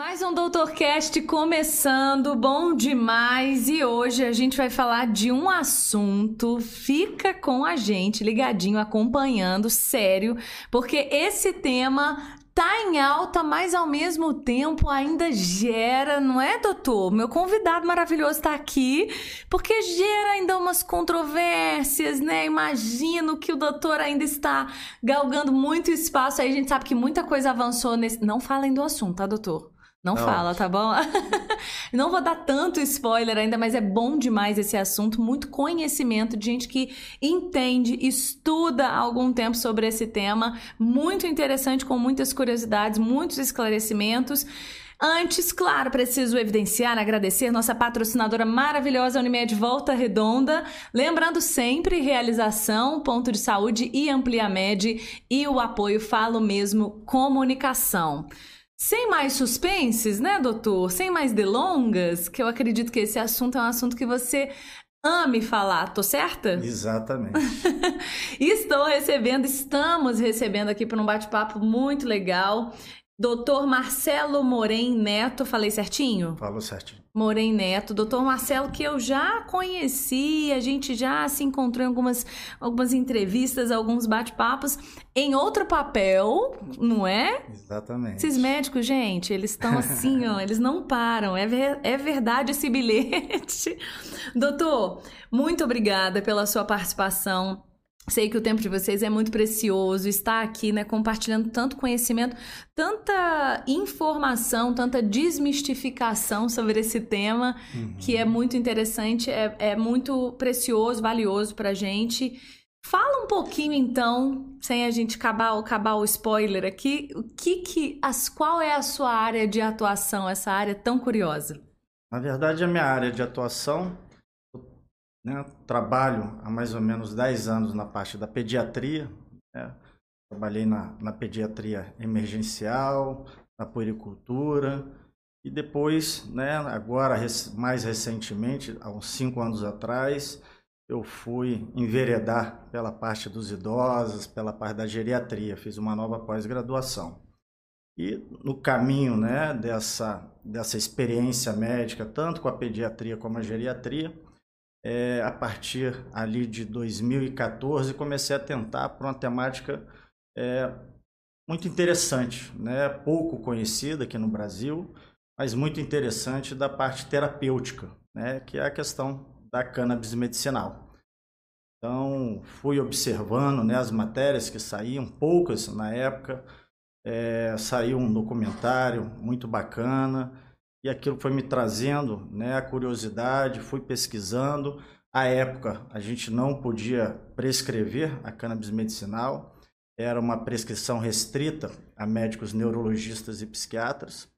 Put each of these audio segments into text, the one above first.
Mais um Doutorcast começando, bom demais! E hoje a gente vai falar de um assunto. Fica com a gente ligadinho, acompanhando, sério, porque esse tema tá em alta, mas ao mesmo tempo ainda gera, não é, doutor? Meu convidado maravilhoso está aqui, porque gera ainda umas controvérsias, né? Imagino que o doutor ainda está galgando muito espaço. Aí a gente sabe que muita coisa avançou nesse. Não falem do assunto, tá, doutor? Não, Não fala, tá bom? Não vou dar tanto spoiler ainda, mas é bom demais esse assunto, muito conhecimento de gente que entende, estuda há algum tempo sobre esse tema, muito interessante, com muitas curiosidades, muitos esclarecimentos. Antes, claro, preciso evidenciar, agradecer nossa patrocinadora maravilhosa Unimed Volta Redonda. Lembrando sempre, realização, ponto de saúde e Ampliamed e o apoio Falo Mesmo Comunicação. Sem mais suspenses, né, doutor? Sem mais delongas, que eu acredito que esse assunto é um assunto que você ame falar, tô certa? Exatamente. Estou recebendo, estamos recebendo aqui para um bate-papo muito legal. Doutor Marcelo Morem Neto, falei certinho? Falou certinho. Morem Neto, doutor Marcelo, que eu já conheci, a gente já se encontrou em algumas, algumas entrevistas, alguns bate-papos, em outro papel, não é? Exatamente. Esses médicos, gente, eles estão assim, ó, eles não param, é, ver, é verdade esse bilhete. Doutor, muito obrigada pela sua participação Sei que o tempo de vocês é muito precioso, está aqui, né, compartilhando tanto conhecimento, tanta informação, tanta desmistificação sobre esse tema, uhum. que é muito interessante, é, é muito precioso, valioso para a gente. Fala um pouquinho, então, sem a gente acabar, acabar o spoiler aqui, o que que, as, qual é a sua área de atuação, essa área tão curiosa? Na verdade, a minha área de atuação né? Trabalho há mais ou menos 10 anos na parte da pediatria. Né? Trabalhei na, na pediatria emergencial, na puericultura. E depois, né, agora mais recentemente, há uns cinco anos atrás, eu fui enveredar pela parte dos idosos, pela parte da geriatria, fiz uma nova pós-graduação. E no caminho né, dessa, dessa experiência médica, tanto com a pediatria como a geriatria, é, a partir ali de 2014, comecei a tentar para uma temática é, muito interessante, né? pouco conhecida aqui no Brasil, mas muito interessante da parte terapêutica, né? que é a questão da cannabis medicinal. Então, fui observando né, as matérias que saíam, poucas na época, é, saiu um documentário muito bacana, e aquilo foi me trazendo né, a curiosidade, fui pesquisando. À época, a gente não podia prescrever a cannabis medicinal, era uma prescrição restrita a médicos neurologistas e psiquiatras.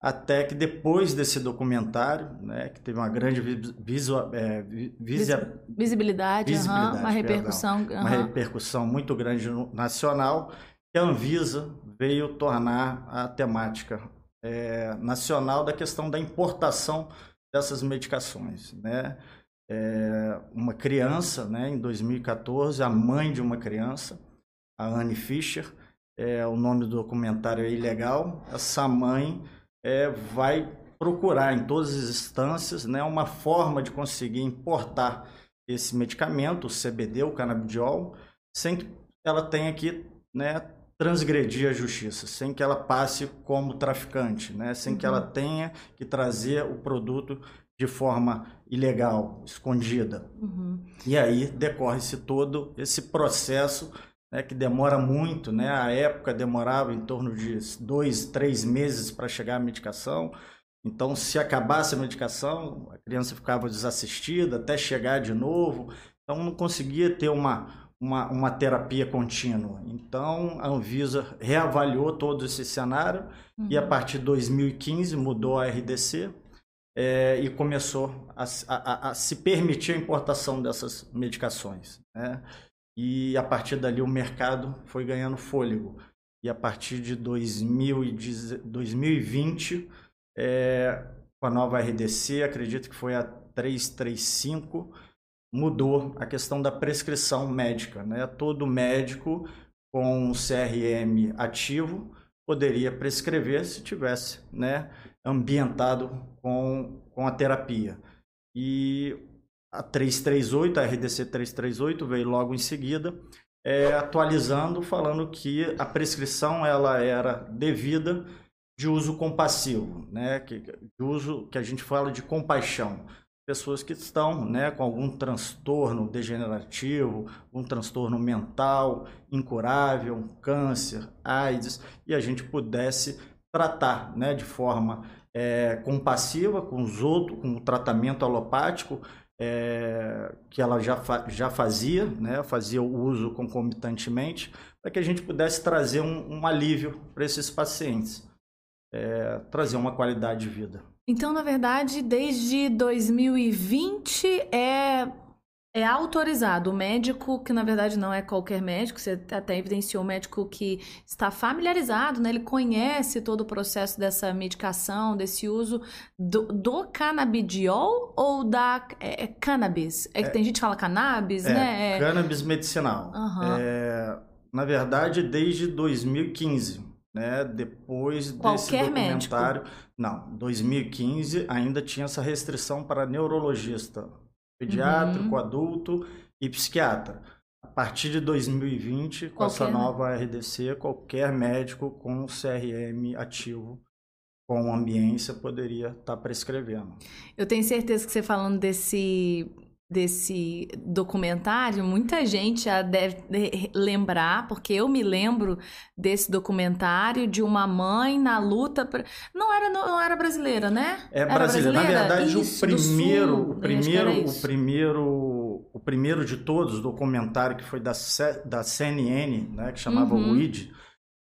Até que depois desse documentário, né, que teve uma grande visual, é, visia, visibilidade, visibilidade uhum, uma repercussão. Uhum. Uma repercussão muito grande no, nacional, que a Anvisa veio tornar a temática é, nacional da questão da importação dessas medicações, né? É, uma criança, né, em 2014, a mãe de uma criança, a Anne Fischer, é, o nome do documentário é ilegal. Essa mãe é, vai procurar em todas as instâncias né, uma forma de conseguir importar esse medicamento, o CBD, o canabidiol, sem que ela tenha que né, transgredir a justiça, sem que ela passe como traficante, né? sem que ela uhum. tenha que trazer o produto de forma ilegal, escondida. Uhum. E aí decorre-se todo esse processo né, que demora muito, né? A época demorava em torno de dois, três meses para chegar a medicação. Então, se acabasse a medicação, a criança ficava desassistida até chegar de novo. Então, não conseguia ter uma, uma, uma terapia contínua. Então, a Anvisa reavaliou todo esse cenário uhum. e, a uhum. partir de 2015, mudou a RDC é, e começou a, a, a, se permitir a importação dessas medicações. Né? E, a partir dali, o mercado foi ganhando fôlego. E, a partir de 2020, é, com a nova RDC, acredito que foi a 335, mudou a questão da prescrição médica. Né? Todo médico com um CRM ativo poderia prescrever se tivesse né, ambientado com, com a terapia. E a 338, a RDC 338 veio logo em seguida, é, atualizando, falando que a prescrição ela era devida de uso compassivo, né? que, de uso que a gente fala de compaixão. Pessoas que estão né, com algum transtorno degenerativo, um transtorno mental incurável, um câncer, AIDS, e a gente pudesse tratar né, de forma é, compassiva com os outros, com o tratamento alopático, é, que ela já, fa já fazia, né, fazia o uso concomitantemente, para que a gente pudesse trazer um, um alívio para esses pacientes, é, trazer uma qualidade de vida. Então, na verdade, desde 2020 é é autorizado. O médico, que na verdade não é qualquer médico, você até evidenciou o médico que está familiarizado, né? Ele conhece todo o processo dessa medicação, desse uso do, do canabidiol ou da é, é cannabis? É que é, tem gente que fala cannabis, é, né? É cannabis medicinal. Uhum. Na verdade, desde 2015. Né, depois Qualquer desse documentário, médico. não, 2015 ainda tinha essa restrição para neurologista, pediátrico, uhum. adulto e psiquiatra. A partir de 2020, com qualquer... essa nova RDC, qualquer médico com CRM ativo com ambiência poderia estar tá prescrevendo. Eu tenho certeza que você falando desse desse documentário, muita gente já deve lembrar, porque eu me lembro desse documentário de uma mãe na luta pra... não era não era brasileira, né? É era brasileira. brasileira. Na verdade, isso, o primeiro, o primeiro, o primeiro, o primeiro de todos, o documentário que foi da da CNN, né, que chamava uhum. WID,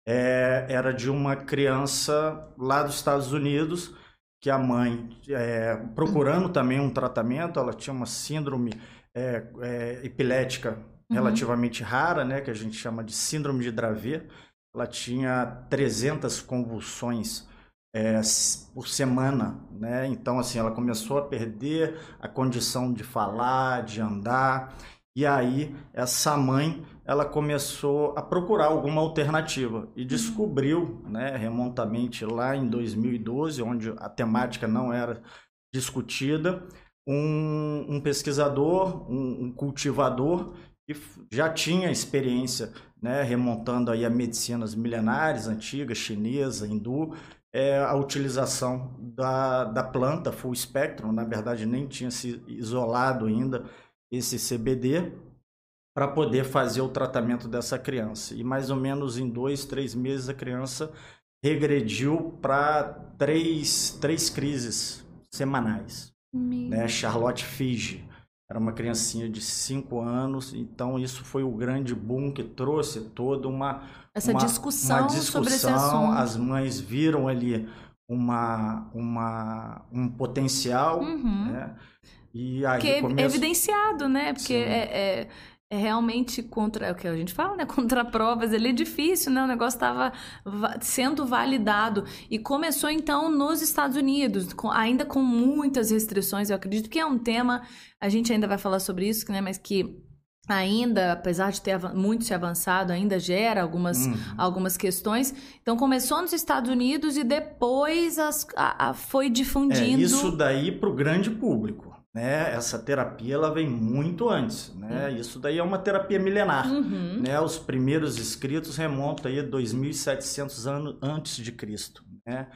é, era de uma criança lá dos Estados Unidos que a mãe, é, procurando também um tratamento, ela tinha uma síndrome é, é, epilética uhum. relativamente rara, né, que a gente chama de síndrome de Dravet. Ela tinha 300 convulsões é, por semana, né? Então, assim, ela começou a perder a condição de falar, de andar. E aí, essa mãe ela começou a procurar alguma alternativa e uhum. descobriu, né, remontamente lá em 2012, onde a temática não era discutida, um, um pesquisador, um, um, cultivador que já tinha experiência, né, remontando aí a medicinas milenares, antigas, chinesa, hindu, é, a utilização da, da planta full spectrum, na verdade nem tinha se isolado ainda esse CBD, para poder fazer o tratamento dessa criança. E mais ou menos em dois, três meses a criança regrediu para três, três crises semanais. Né? Charlotte Figi era uma criancinha de cinco anos, então isso foi o grande boom que trouxe toda uma essa uma, discussão, uma discussão sobre esse assunto. As mães viram ali uma, uma, um potencial, uhum. né? E aí que é evidenciado, né? Porque é, é, é realmente contra é o que a gente fala, né? Contra provas, ele é difícil, né? O negócio estava sendo validado e começou então nos Estados Unidos, com, ainda com muitas restrições. Eu acredito que é um tema a gente ainda vai falar sobre isso, né? Mas que ainda, apesar de ter muito se avançado, ainda gera algumas, uhum. algumas questões. Então começou nos Estados Unidos e depois as, a, a foi difundindo. É, isso daí para o grande público né? Essa terapia ela vem muito antes, né? Uhum. Isso daí é uma terapia milenar, uhum. né? Os primeiros escritos remontam aí a 2.700 anos antes de Cristo, né?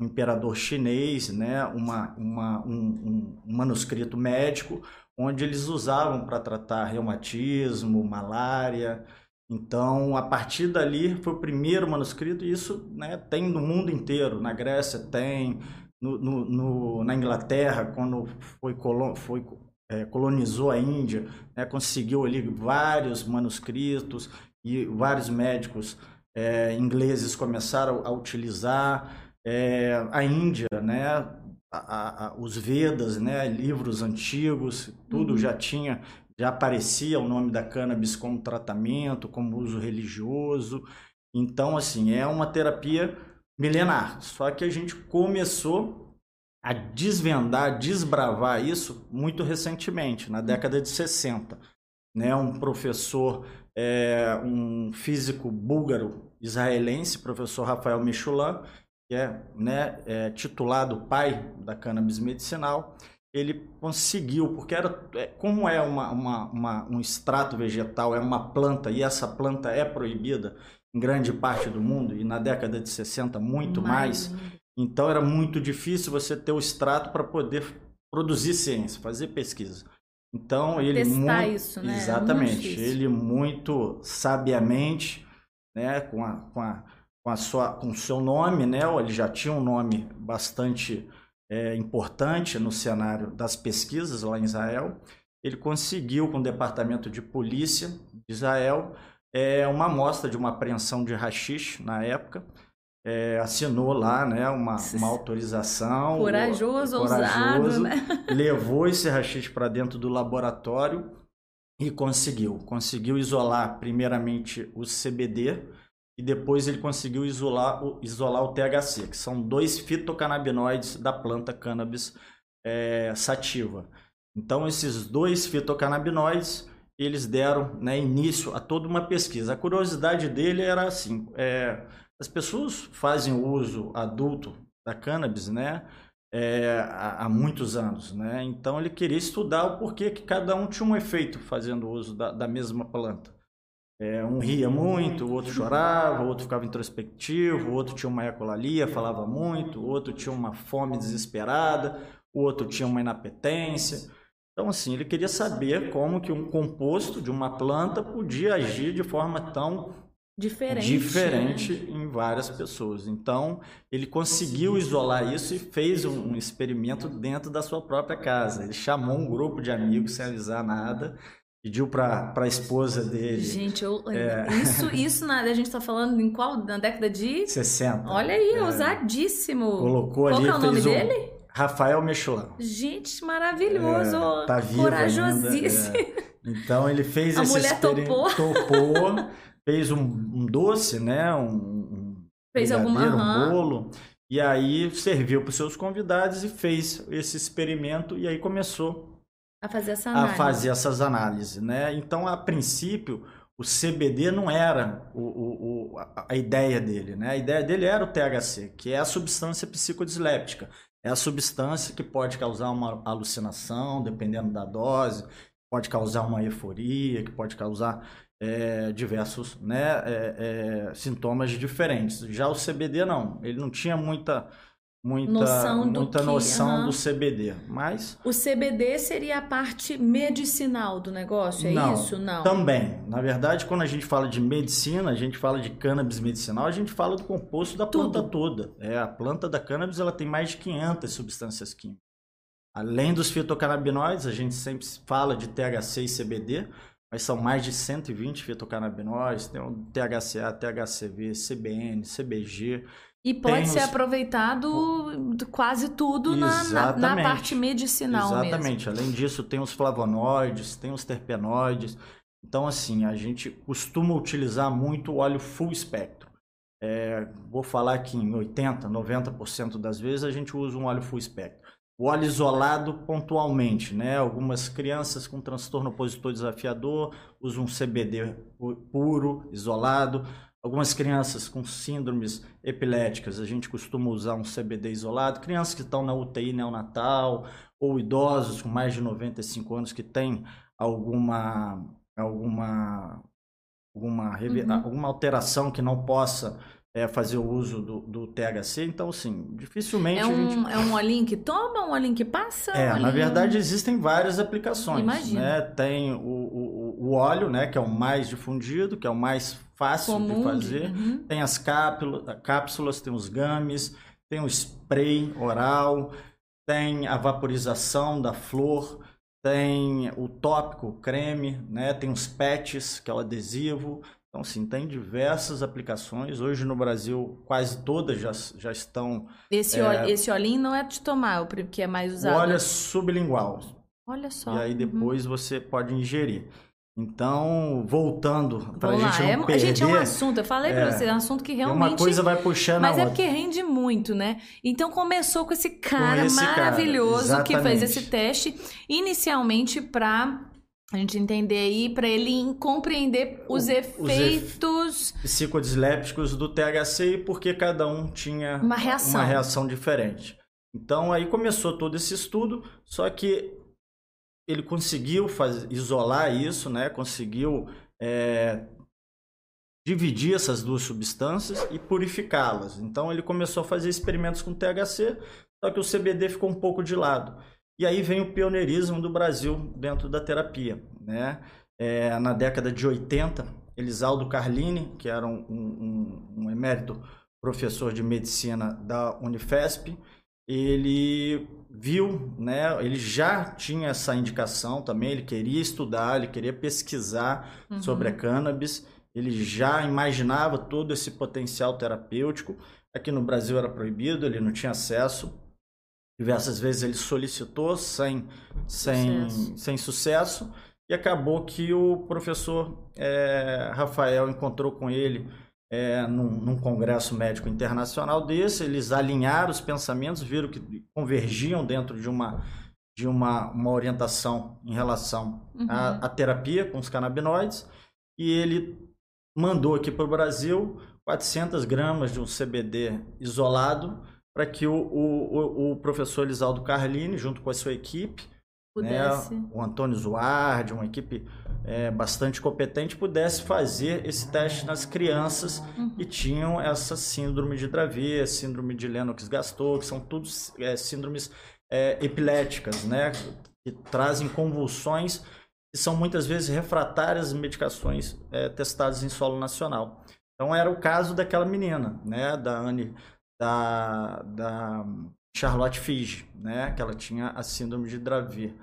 Um imperador chinês, né? Uma, uma um, um manuscrito médico onde eles usavam para tratar reumatismo, malária. Então, a partir dali foi o primeiro manuscrito e isso né, tem no mundo inteiro. Na Grécia tem, no, no, no, na Inglaterra, quando foi, colon, foi é, colonizou a Índia, né, conseguiu ali vários manuscritos e vários médicos é, ingleses começaram a utilizar. É, a Índia, né, a, a, os Vedas, né, livros antigos, tudo uhum. já tinha, já aparecia o nome da cannabis como tratamento, como uso religioso. Então, assim, é uma terapia milenar. Só que a gente começou a desvendar, desbravar isso muito recentemente, na década de 60. né, um professor, é, um físico búlgaro israelense, professor Rafael Michulan, que é, né, é titulado pai da cannabis medicinal, ele conseguiu, porque era, é, como é uma, uma, uma, um extrato vegetal, é uma planta, e essa planta é proibida em grande parte do mundo, e na década de 60 muito mais, mais então era muito difícil você ter o extrato para poder produzir ciência, fazer pesquisa. Então ele Testar muito, isso, né? exatamente, ele muito sabiamente, né, com a, com a, com a sua, com o seu nome, né, ele já tinha um nome bastante é, importante no cenário das pesquisas lá em Israel. Ele conseguiu com o departamento de polícia de Israel é, uma amostra de uma apreensão de rachixe na época é, assinou lá né, uma, uma autorização. Corajoso, corajoso ousado, né? Levou esse rachixe para dentro do laboratório e conseguiu. Conseguiu isolar primeiramente o CBD e depois ele conseguiu isolar, isolar o THC, que são dois fitocannabinoides da planta cannabis é, sativa. Então esses dois fitocannabinoides eles deram né, início a toda uma pesquisa. A curiosidade dele era assim, é, as pessoas fazem uso adulto da cannabis, né? É, há, muitos anos, né? Então ele queria estudar o porquê que cada um tinha um efeito fazendo uso da, da mesma planta. É, um ria muito, o outro chorava, o outro ficava introspectivo, o outro tinha uma ecolalia, falava muito, o outro tinha uma fome desesperada, o outro tinha uma inapetência. Então, assim, ele queria saber como que um composto de uma planta podia agir de forma tão diferente, diferente né? em várias pessoas. Então, ele conseguiu isolar isso e fez um, experimento dentro da sua própria casa. Ele chamou um grupo de amigos sem avisar nada, pediu para a esposa dele. Gente, eu, é... isso, isso na, a gente está falando em qual? Na década de 60. Olha aí, é... ousadíssimo. Colocou qual ali, é o nome um... Rafael Mechelão. Gente, maravilhoso. É, tá vivo Corajosíssimo. Ainda, é. Então ele fez a esse mulher. Topou. topou fez um, um doce, né? Um, um fez alguma um bolo. E aí serviu para os seus convidados e fez esse experimento e aí começou a fazer, essa análise. a fazer essas análises, né? Então, a princípio, o CBD não era o, o, o, a ideia dele, né? A ideia dele era o THC, que é a substância psicodisléptica. É a substância que pode causar uma alucinação, dependendo da dose, pode causar uma euforia, que pode causar é, diversos né, é, é, sintomas diferentes. Já o CBD não, ele não tinha muita muita noção, muita do, noção do CBD, mas o CBD seria a parte medicinal do negócio, é não, isso? Não. Também. Na verdade, quando a gente fala de medicina, a gente fala de cannabis medicinal, a gente fala do composto da Tudo. planta toda. É, a planta da cannabis ela tem mais de 500 substâncias químicas. Além dos fitocannabinoides, a gente sempre fala de THC e CBD, mas são mais de 120 fitocannabinoides, tem o THCA, THCV, CBN, CBG. E pode ser aproveitado quase tudo na, na, na, parte medicinal Exatamente. Mesmo. Além disso, tem os flavonoides, tem os terpenoides. Então, assim, a gente costuma utilizar muito o óleo full espectro. É, vou falar que em 80%, 90% das vezes a gente usa um óleo full espectro o óleo isolado pontualmente, né? Algumas crianças com transtorno opositor desafiador usam um CBD puro, isolado. Algumas crianças com síndromes epiléticas, a gente costuma usar um CBD isolado. Crianças que estão na UTI neonatal ou idosos com mais de 95 anos que têm alguma alguma alguma, uhum. alguma alteração que não possa é, fazer o uso do, do, THC. Então, assim, dificilmente é um, gente... É um olhinho que toma, um olhinho que passa? É, um na verdade existem várias aplicações. Imagina. Né? Tem o, o, o, óleo, né, que é o mais difundido, que é o mais fácil Comum, de fazer. Uhum. Tem as cápsulas, tem os games, tem o spray oral, tem a vaporização da flor, tem o tópico, creme, né? tem os patches, que é o adesivo, então, sim, tem diversas aplicações. Hoje no Brasil, quase todas já, já estão. Esse, é... óleo, esse olhinho não é de tomar, o que é mais usado? O óleo é sublingual. Olha só. E aí uhum. depois uhum. você pode ingerir. Então, voltando, para a gente não é, perder... Gente, é um assunto, eu falei é, para você, é um assunto que realmente... Uma coisa vai puxando Mas é outra. porque rende muito, né? Então, começou com esse cara com esse maravilhoso cara, que fez esse teste, inicialmente para a gente entender aí para ele compreender os, os efeitos psicodislépticos do THC e porque cada um tinha uma reação. uma reação diferente. Então aí começou todo esse estudo, só que ele conseguiu fazer, isolar isso, né? Conseguiu é, dividir essas duas substâncias e purificá-las. Então ele começou a fazer experimentos com THC, só que o CBD ficou um pouco de lado. E aí vem o pioneirismo do Brasil dentro da terapia. Né? É, na década de 80, Elisaldo Carlini, que era um, um, um emérito professor de medicina da Unifesp, ele viu, né, ele já tinha essa indicação também, ele queria estudar, ele queria pesquisar uhum. sobre a cannabis, ele já imaginava todo esse potencial terapêutico. Aqui no Brasil era proibido, ele não tinha acesso. Diversas vezes ele solicitou sem, sem, sucesso. sem sucesso. E acabou que o professor é, Rafael encontrou com ele é, num, num, congresso médico internacional desse. Eles alinharam os pensamentos, viram que convergiam dentro de uma, de uma, uma orientação em relação uhum. à, à terapia com os canabinoides. E ele mandou aqui para o Brasil 400 gramas de um CBD isolado para que o, o, o professor Elisaldo Carlini, junto com a sua equipe, né, o Antônio Zuardi, uma equipe é, bastante competente, pudesse fazer esse teste nas crianças uhum. que tinham essa síndrome de Dravet, síndrome de Lennox-Gastaut, que são todos é, síndromes é, epiléticas, né, que trazem convulsões que são muitas vezes refratárias às medicações é, testadas em solo nacional. Então era o caso daquela menina, né, da Anne da, da Charlotte Fige, né? Que ela tinha a síndrome de Dravet.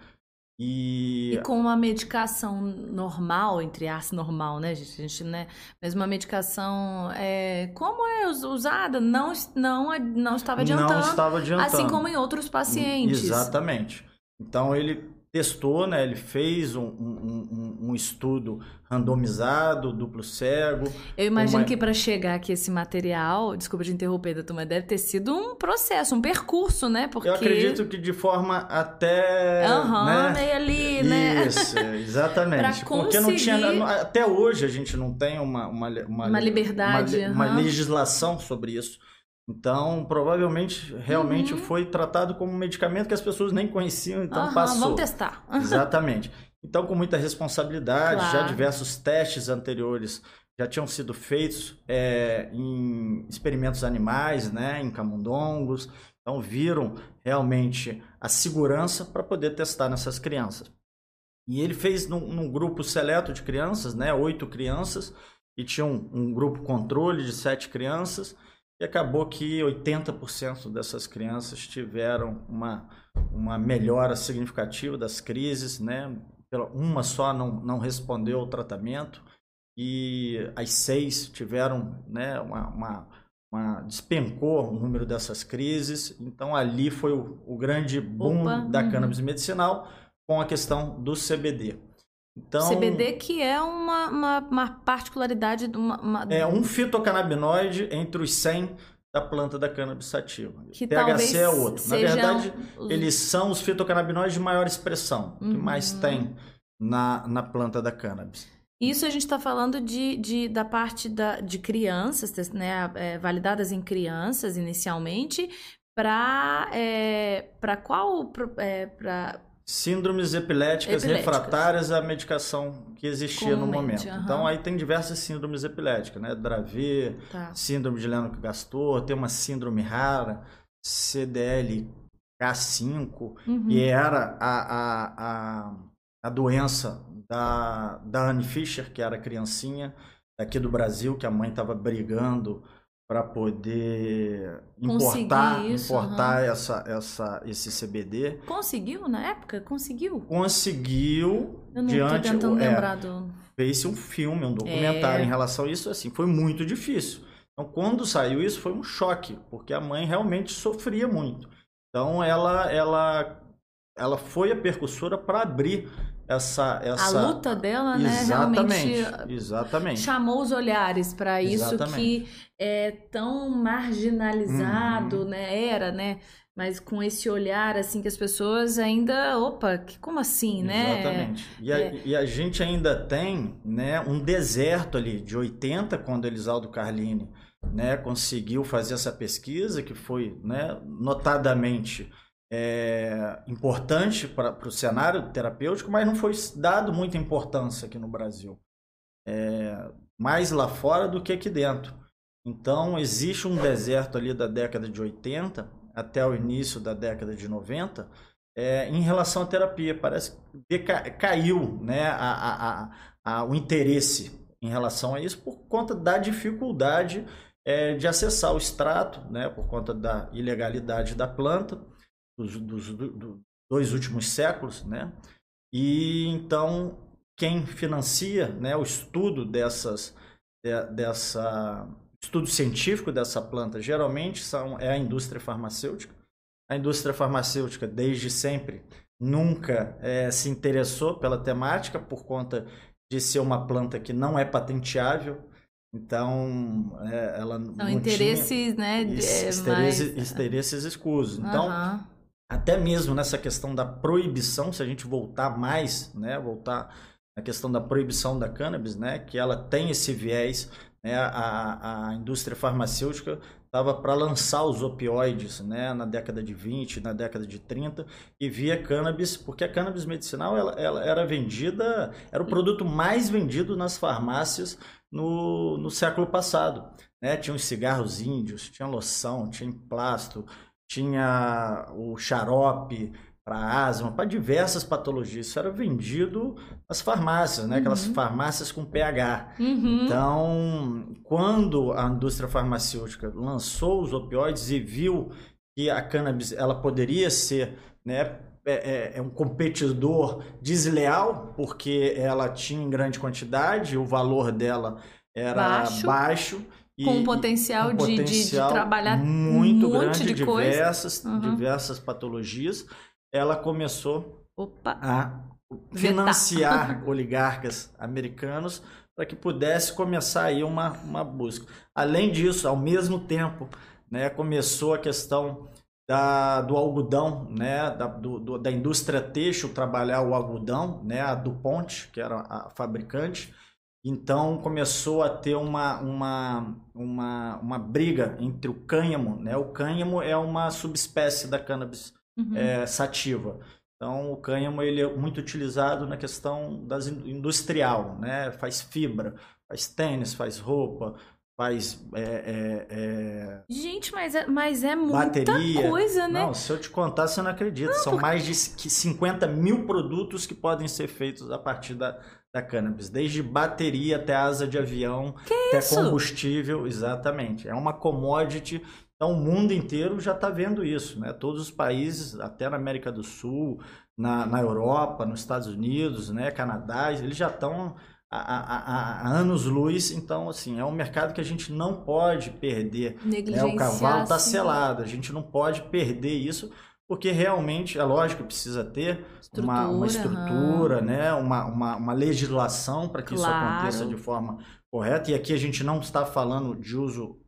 E... e com uma medicação normal, entre aspas, normal, né, gente? A gente né? Mas uma medicação é, como é usada, não, não, não estava adiantando. Não estava adiantando. Assim como em outros pacientes. Exatamente. Então ele testou, né? Ele fez um, um, um, estudo randomizado, duplo cego. Eu imagino uma... que para chegar aqui esse material, desculpa de interromper, doutor, mas deve ter sido um processo, um percurso, né? Porque... Eu acredito que de forma até. Aham, uhum, né? meio ali, né? Isso, exatamente. conseguir... Porque não tinha. Até hoje a gente não tem uma, uma, uma, uma liberdade. Uma, uhum. uma legislação sobre isso. Então, provavelmente, realmente uhum. foi tratado como um medicamento que as pessoas nem conheciam, então uhum, passou. Vamos testar. Exatamente. Então, com muita responsabilidade, claro. já diversos testes anteriores já tinham sido feitos é, em experimentos animais, né, em camundongos. Então, viram realmente a segurança para poder testar nessas crianças. E ele fez num, num, grupo seleto de crianças, né, oito crianças, e tinha um, um grupo controle de sete crianças e acabou que 80% dessas crianças tiveram uma, uma melhora significativa das crises, né? Uma só não, não respondeu ao tratamento e as seis tiveram né, uma, uma, uma despencou o número dessas crises. Então ali foi o, o grande boom Opa, da uhum. cannabis medicinal com a questão do CBD. Então, CBD que é uma, uma, uma particularidade de uma, uma, É um fitocannabinoide entre os 100 da planta da cannabis sativa. Que THC é outro. Na verdade, eles são os fitocannabinoides de maior expressão, uhum. que mais tem na, na planta da cannabis. Isso a gente está falando de, de, da parte da, de crianças, né, é, validadas em crianças inicialmente, para é, qual? É, pra, Síndromes epiléticas, epiléticas, refratárias à medicação que existia no momento. Uhum. Então aí tem diversas síndromes epiléticas, né? Dravet, tá. síndrome de Lennox-Gastaut, tem uma síndrome rara, CDL K5, uhum. que era a, a, a, a doença da, da Anne Fischer, que era criancinha daqui do Brasil, que a mãe estava brigando para poder importar, isso, importar uhum. essa, essa, esse CBD. Conseguiu na época? Conseguiu? Conseguiu. Eu não diante, tô tentando é, lembrar do... Fez um filme, um documentário é. em relação a isso, assim, foi muito difícil. Então, quando saiu isso, foi um choque, porque a mãe realmente sofria muito. Então, ela, ela, ela foi a percussora para abrir essa, essa... A luta dela, né? Exatamente, realmente exatamente. chamou os olhares para isso que é tão marginalizado, uhum. né? Era, né? mas com esse olhar assim que as pessoas ainda, opa, que, como assim, né? Exatamente. E a, é. e a gente ainda tem, né, um deserto ali de 80 quando Elisaldo Carlini, né, conseguiu fazer essa pesquisa que foi, né, notadamente é, importante para o cenário terapêutico, mas não foi dado muita importância aqui no Brasil. É, mais lá fora do que aqui dentro. Então, existe um deserto ali da década de 80 até o início da década de 90 é, em relação à terapia. Parece que caiu né, a, a, a, o interesse em relação a isso por conta da dificuldade é, de acessar o extrato, né, por conta da ilegalidade da planta dos, dos, dos dois últimos séculos. Né? E então, quem financia né, o estudo dessas, de, dessa estudo científico dessa planta geralmente são, é a indústria farmacêutica. A indústria farmacêutica, desde sempre, nunca é, se interessou pela temática por conta de ser uma planta que não é patenteável. Então, é, ela São não interesses, tinha né? Interesses, mais... interesses escusos. Então, uhum. Até mesmo nessa questão da proibição, se a gente voltar mais, né? Voltar na questão da proibição da cannabis, né? Que ela tem esse viés né, a, a indústria farmacêutica estava para lançar os opioides né, na década de 20, na década de 30, e via cannabis, porque a cannabis medicinal ela, ela era vendida, era o produto mais vendido nas farmácias no, no século passado. Né? Tinha os cigarros índios, tinha loção, tinha emplasto, tinha o xarope, para asma, para diversas patologias. Isso era vendido nas farmácias, né? aquelas uhum. farmácias com pH. Uhum. Então, quando a indústria farmacêutica lançou os opioides e viu que a cannabis ela poderia ser né, é, é, é um competidor desleal, porque ela tinha em grande quantidade, o valor dela era baixo. baixo e, com potencial, com de, potencial de, de, trabalhar muito um grande, de diversas, uhum. diversas patologias ela começou Opa. a financiar oligarcas americanos para que pudesse começar aí uma, uma busca. Além disso, ao mesmo tempo, né, começou a questão da, do algodão, né, da, do, do, da indústria têxtil trabalhar o algodão, né, a DuPont, que era a fabricante. Então começou a ter uma, uma, uma, uma briga entre o cânhamo. Né? O cânhamo é uma subespécie da cannabis uhum. é, sativa. Então, o cânhamo ele é muito utilizado na questão das industrial, né? Faz fibra, faz tênis, faz roupa, faz. É, é, é... Gente, mas é, mas é muita bateria. coisa, né? Não, se eu te contar, você não acredita. Não, São porque... mais de 50 mil produtos que podem ser feitos a partir da, da cannabis. Desde bateria até asa de avião, que até isso? combustível. Exatamente. É uma commodity então, o mundo inteiro já está vendo isso, né? Todos os países, até na América do Sul, na, na Europa, nos Estados Unidos, né? Canadá, eles já estão há anos-luz. Então, assim, é um mercado que a gente não pode perder. Né? O cavalo está selado, a gente não pode perder isso, porque realmente, é lógico, precisa ter estrutura, uma, uma estrutura, né? uma, uma, uma legislação para que claro. isso aconteça de forma correta. E aqui a gente não está falando de uso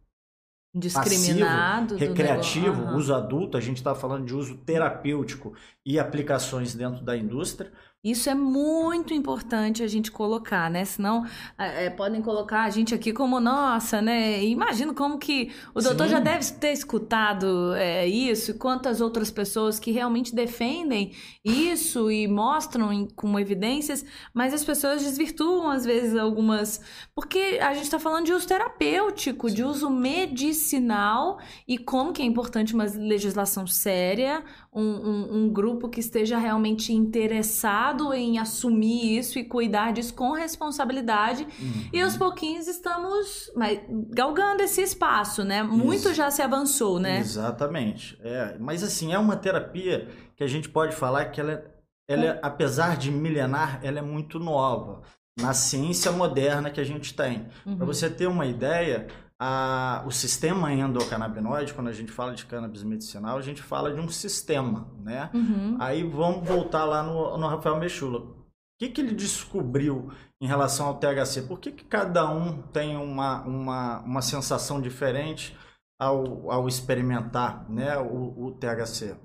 discriminado, passivo, recreativo, uhum. uso adulto, a gente está falando de uso terapêutico e aplicações dentro da indústria. Isso é muito importante a gente colocar, né? Senão é, podem colocar a gente aqui como nossa, né? Imagino como que o doutor Sim. já deve ter escutado é, isso e quantas outras pessoas que realmente defendem isso e mostram em, com evidências, mas as pessoas desvirtuam às vezes algumas. Porque a gente está falando de uso terapêutico, Sim. de uso medicinal e como que é importante uma legislação séria, um, um, um grupo que esteja realmente interessado em assumir isso e cuidar disso com responsabilidade. Uhum. E aos pouquinhos estamos mas, galgando esse espaço, né? Muito isso. já se avançou, né? Exatamente. É, mas assim, é uma terapia que a gente pode falar que ela, é, ela é, apesar de milenar, ela é muito nova na ciência moderna que a gente tem. Uhum. Para você ter uma ideia, a, o sistema endocannabinoide, quando a gente fala de cannabis medicinal, a gente fala de um sistema, né? Uhum. Aí vamos voltar lá no, no Rafael Mechula. O que, que ele descobriu em relação ao THC? Por que, que cada um tem uma, uma, uma sensação diferente ao, ao experimentar né, o, o THC?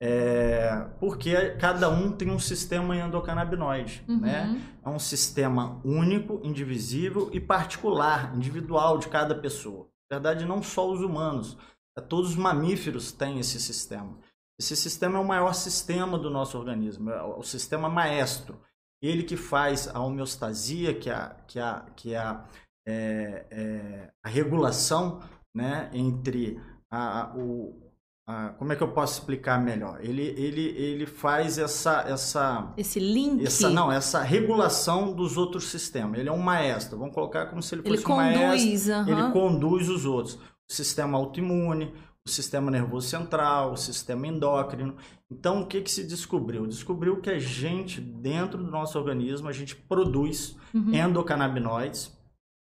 É, porque cada um tem um sistema endocannabinoide, uhum. né? É um sistema único, indivisível e particular, individual de cada pessoa. Na verdade, não só os humanos, é, todos os mamíferos têm esse sistema. Esse sistema é o maior sistema do nosso organismo, é o sistema maestro. Ele que faz a homeostasia, que é a, que é a, que é a, é, é, a regulação né, entre a, o, ah, como é que eu posso explicar melhor? Ele, ele, ele faz essa, essa. Esse link. Essa, não, essa regulação dos outros sistemas. Ele é um maestro. Vamos colocar como se ele fosse ele um conduz, maestro. Ele conduz os outros. O sistema autoimune, o sistema nervoso central, o sistema endócrino. Então, o que, que se descobriu? Descobriu que a gente, dentro do nosso organismo, a gente produz uhum. endocannabinoides,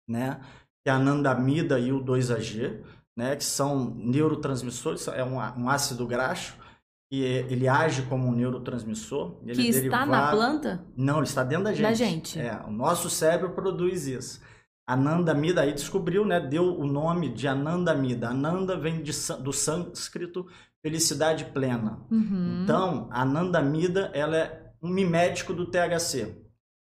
né? Que é a anandamida e o 2-AG né, que são neurotransmissores, é um, um ácido graxo, e ele age como um neurotransmissor. Ele que é está derivado... na planta? Não, ele está dentro da gente. Da gente. É, o nosso cérebro produz isso. Anandamida, aí descobriu, né, deu o nome de Anandamida. Ananda vem de, do sânscrito felicidade plena. Uhum. Então, a Anandamida, ela é um mimético do THC.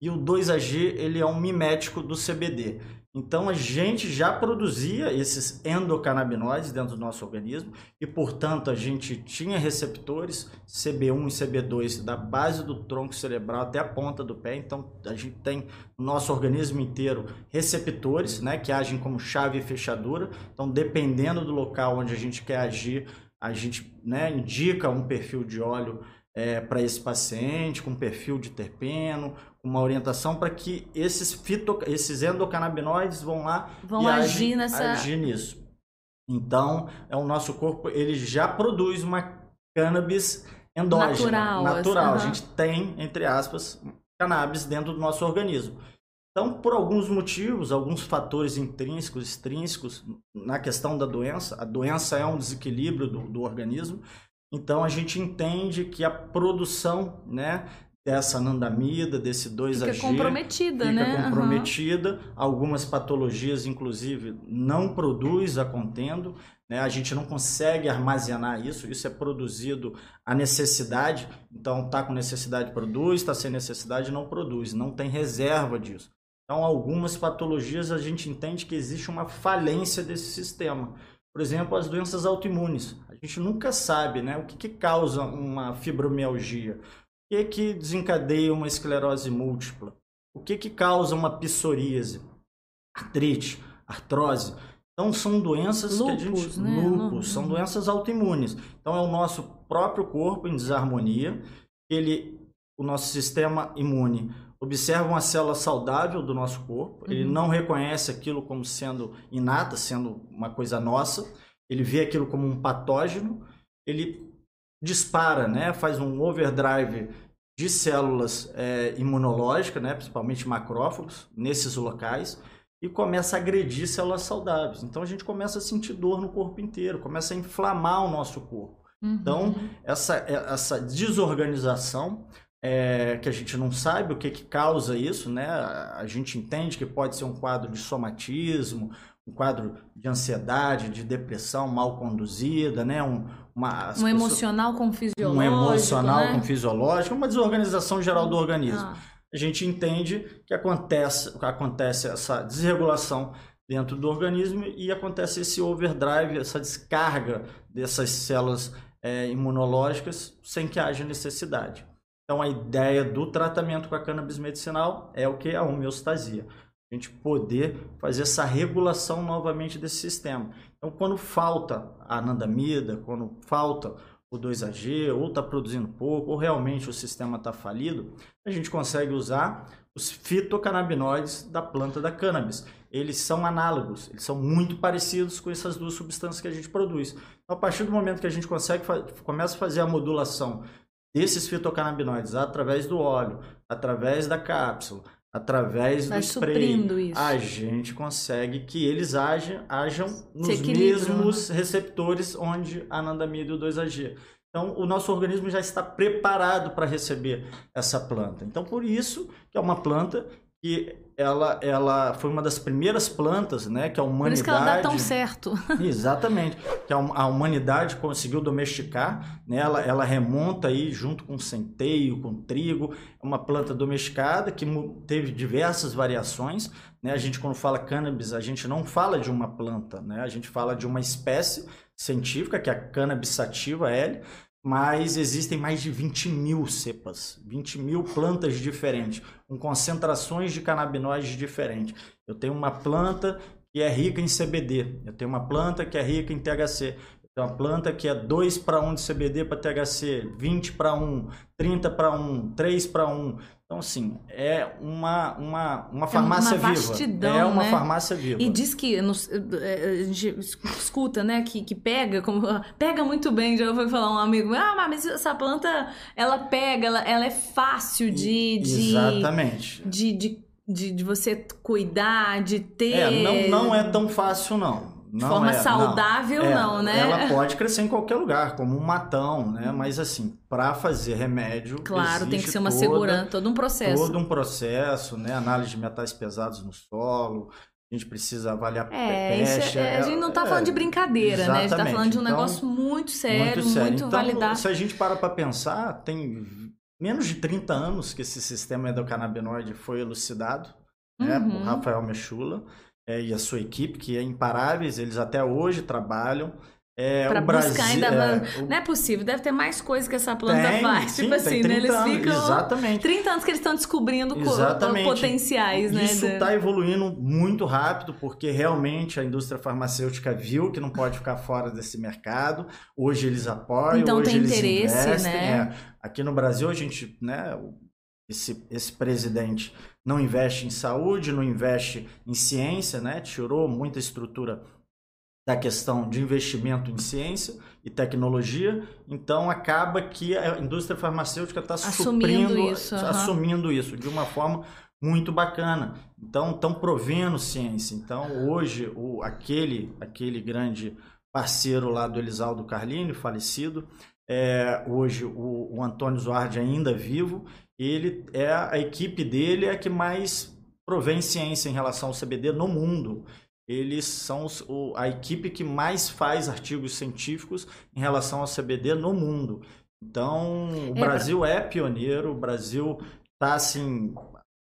E o 2AG, ele é um mimético do CBD. Então a gente já produzia esses endocannabinoides dentro do nosso organismo e, portanto, a gente tinha receptores CB1 e CB2 da base do tronco cerebral até a ponta do pé. Então a gente tem no nosso organismo inteiro receptores, né, que agem como chave e fechadura. Então, dependendo do local onde a gente quer agir, a gente né, indica um perfil de óleo é, para esse paciente, com perfil de terpeno, uma orientação para que esses, fito, esses endocannabinoides vão lá vão agir, agir, nessa... agir nisso. Então, é o nosso corpo ele já produz uma cannabis endógena, natural. natural. Uhum. A gente tem, entre aspas, cannabis dentro do nosso organismo. Então, por alguns motivos, alguns fatores intrínsecos, extrínsecos na questão da doença, a doença é um desequilíbrio do, do organismo, então a gente entende que a produção né, dessa anandamida, desse 2AG... Fica comprometida, fica né? comprometida. Uhum. Algumas patologias, inclusive, não produz a contendo. Né? A gente não consegue armazenar isso. Isso é produzido a necessidade. Então, está com necessidade, produz. Está sem necessidade, não produz. Não tem reserva disso. Então, algumas patologias a gente entende que existe uma falência desse sistema. Por exemplo, as doenças autoimunes. A gente nunca sabe né, o que, que causa uma fibromialgia que, que desencadeia uma esclerose múltipla? O que, que causa uma psoríase? Artrite, artrose. Então são doenças lupus, que a gente. Né? Lupus, são doenças autoimunes. Então é o nosso próprio corpo em desarmonia. Ele, o nosso sistema imune observa uma célula saudável do nosso corpo, uhum. ele não reconhece aquilo como sendo inata, sendo uma coisa nossa, ele vê aquilo como um patógeno, ele dispara, né? faz um overdrive de células é, imunológicas, né? principalmente macrófagos, nesses locais, e começa a agredir células saudáveis. Então a gente começa a sentir dor no corpo inteiro, começa a inflamar o nosso corpo. Uhum. Então, essa, essa desorganização é, que a gente não sabe o que, que causa isso, né? A gente entende que pode ser um quadro de somatismo, um quadro de ansiedade, de depressão mal conduzida, né? Um, uma, um pessoas, emocional com fisiológico. Um emocional né? com fisiológico, uma desorganização geral do organismo. Ah. A gente entende que acontece, acontece essa desregulação dentro do organismo e acontece esse overdrive, essa descarga dessas células é, imunológicas sem que haja necessidade. Então, a ideia do tratamento com a cannabis medicinal é o que? A homeostasia a gente poder fazer essa regulação novamente desse sistema. Então, quando falta a anandamida, quando falta o 2AG, ou está produzindo pouco, ou realmente o sistema está falido, a gente consegue usar os fitocannabinoides da planta da cannabis. Eles são análogos, eles são muito parecidos com essas duas substâncias que a gente produz. Então, a partir do momento que a gente consegue começa a fazer a modulação desses fitocannabinoides através do óleo, através da cápsula, através Vai do spray, isso. a gente consegue que eles ajam, ajam nos mesmos receptores onde a anandamida e o 2-AG. Então, o nosso organismo já está preparado para receber essa planta. Então, por isso que é uma planta que ela, ela foi uma das primeiras plantas, né, que a humanidade... Por isso que ela dá tão certo. Exatamente, que a, a humanidade conseguiu domesticar, né, ela, ela remonta aí junto com centeio, com trigo, é uma planta domesticada que teve diversas variações, né, a gente quando fala cannabis, a gente não fala de uma planta, né, a gente fala de uma espécie científica, que é a cannabis sativa L, mas existem mais de 20 mil cepas, 20 mil plantas diferentes, com concentrações de canabinoides diferentes. Eu tenho uma planta que é rica em CBD, eu tenho uma planta que é rica em THC, uma planta que é 2 para 1 de CBD para THC, 20 para 1, 30 para 1, 3 para 1. Então, assim, é uma, uma, uma farmácia é uma vastidão, viva. É uma né? farmácia viva. E diz que, é, a gente escuta, né, que, que pega, como, pega muito bem, já foi falar um amigo, ah, mas essa planta, ela pega, ela, ela é fácil de... de Exatamente. De, de, de, de você cuidar, de ter... É, não, não é tão fácil, não. De forma é, saudável, não. É, não, né? Ela pode crescer em qualquer lugar, como um matão, né? Mas assim, para fazer remédio. Claro, tem que ser uma toda, segurança, todo um processo. Todo um processo, né? Análise de metais pesados no solo. A gente precisa avaliar é, é, a gente não está é, falando de brincadeira, exatamente. né? A gente está falando de um então, negócio muito sério, muito, sério. muito então, validado. Se a gente para para pensar, tem menos de 30 anos que esse sistema endocannabinoide foi elucidado, né? Por uhum. Rafael Mechula é, e a sua equipe, que é imparáveis, eles até hoje trabalham. É, pra buscar Brasil, ainda. É, o... Não é possível, deve ter mais coisa que essa planta tem, faz. Sim, tipo assim, né? Eles anos, ficam. Exatamente. 30 anos que eles estão descobrindo exatamente. potenciais, né? Isso está evoluindo muito rápido, porque realmente a indústria farmacêutica viu que não pode ficar fora desse mercado. Hoje eles apoiam, então, hoje tem eles interesse, investem. Né? É, aqui no Brasil, a gente, né, esse, esse presidente não investe em saúde, não investe em ciência, né? tirou muita estrutura da questão de investimento em ciência e tecnologia, então acaba que a indústria farmacêutica está suprindo isso, uhum. assumindo isso de uma forma muito bacana. Então estão provendo ciência. Então hoje o, aquele aquele grande parceiro lá do Elisaldo Carlini, falecido, é, hoje o, o Antônio Zuardi ainda vivo, ele é a equipe dele é a que mais provém ciência em relação ao CBD no mundo. Eles são os, o, a equipe que mais faz artigos científicos em relação ao CBD no mundo. Então, o é Brasil é pioneiro, o Brasil está assim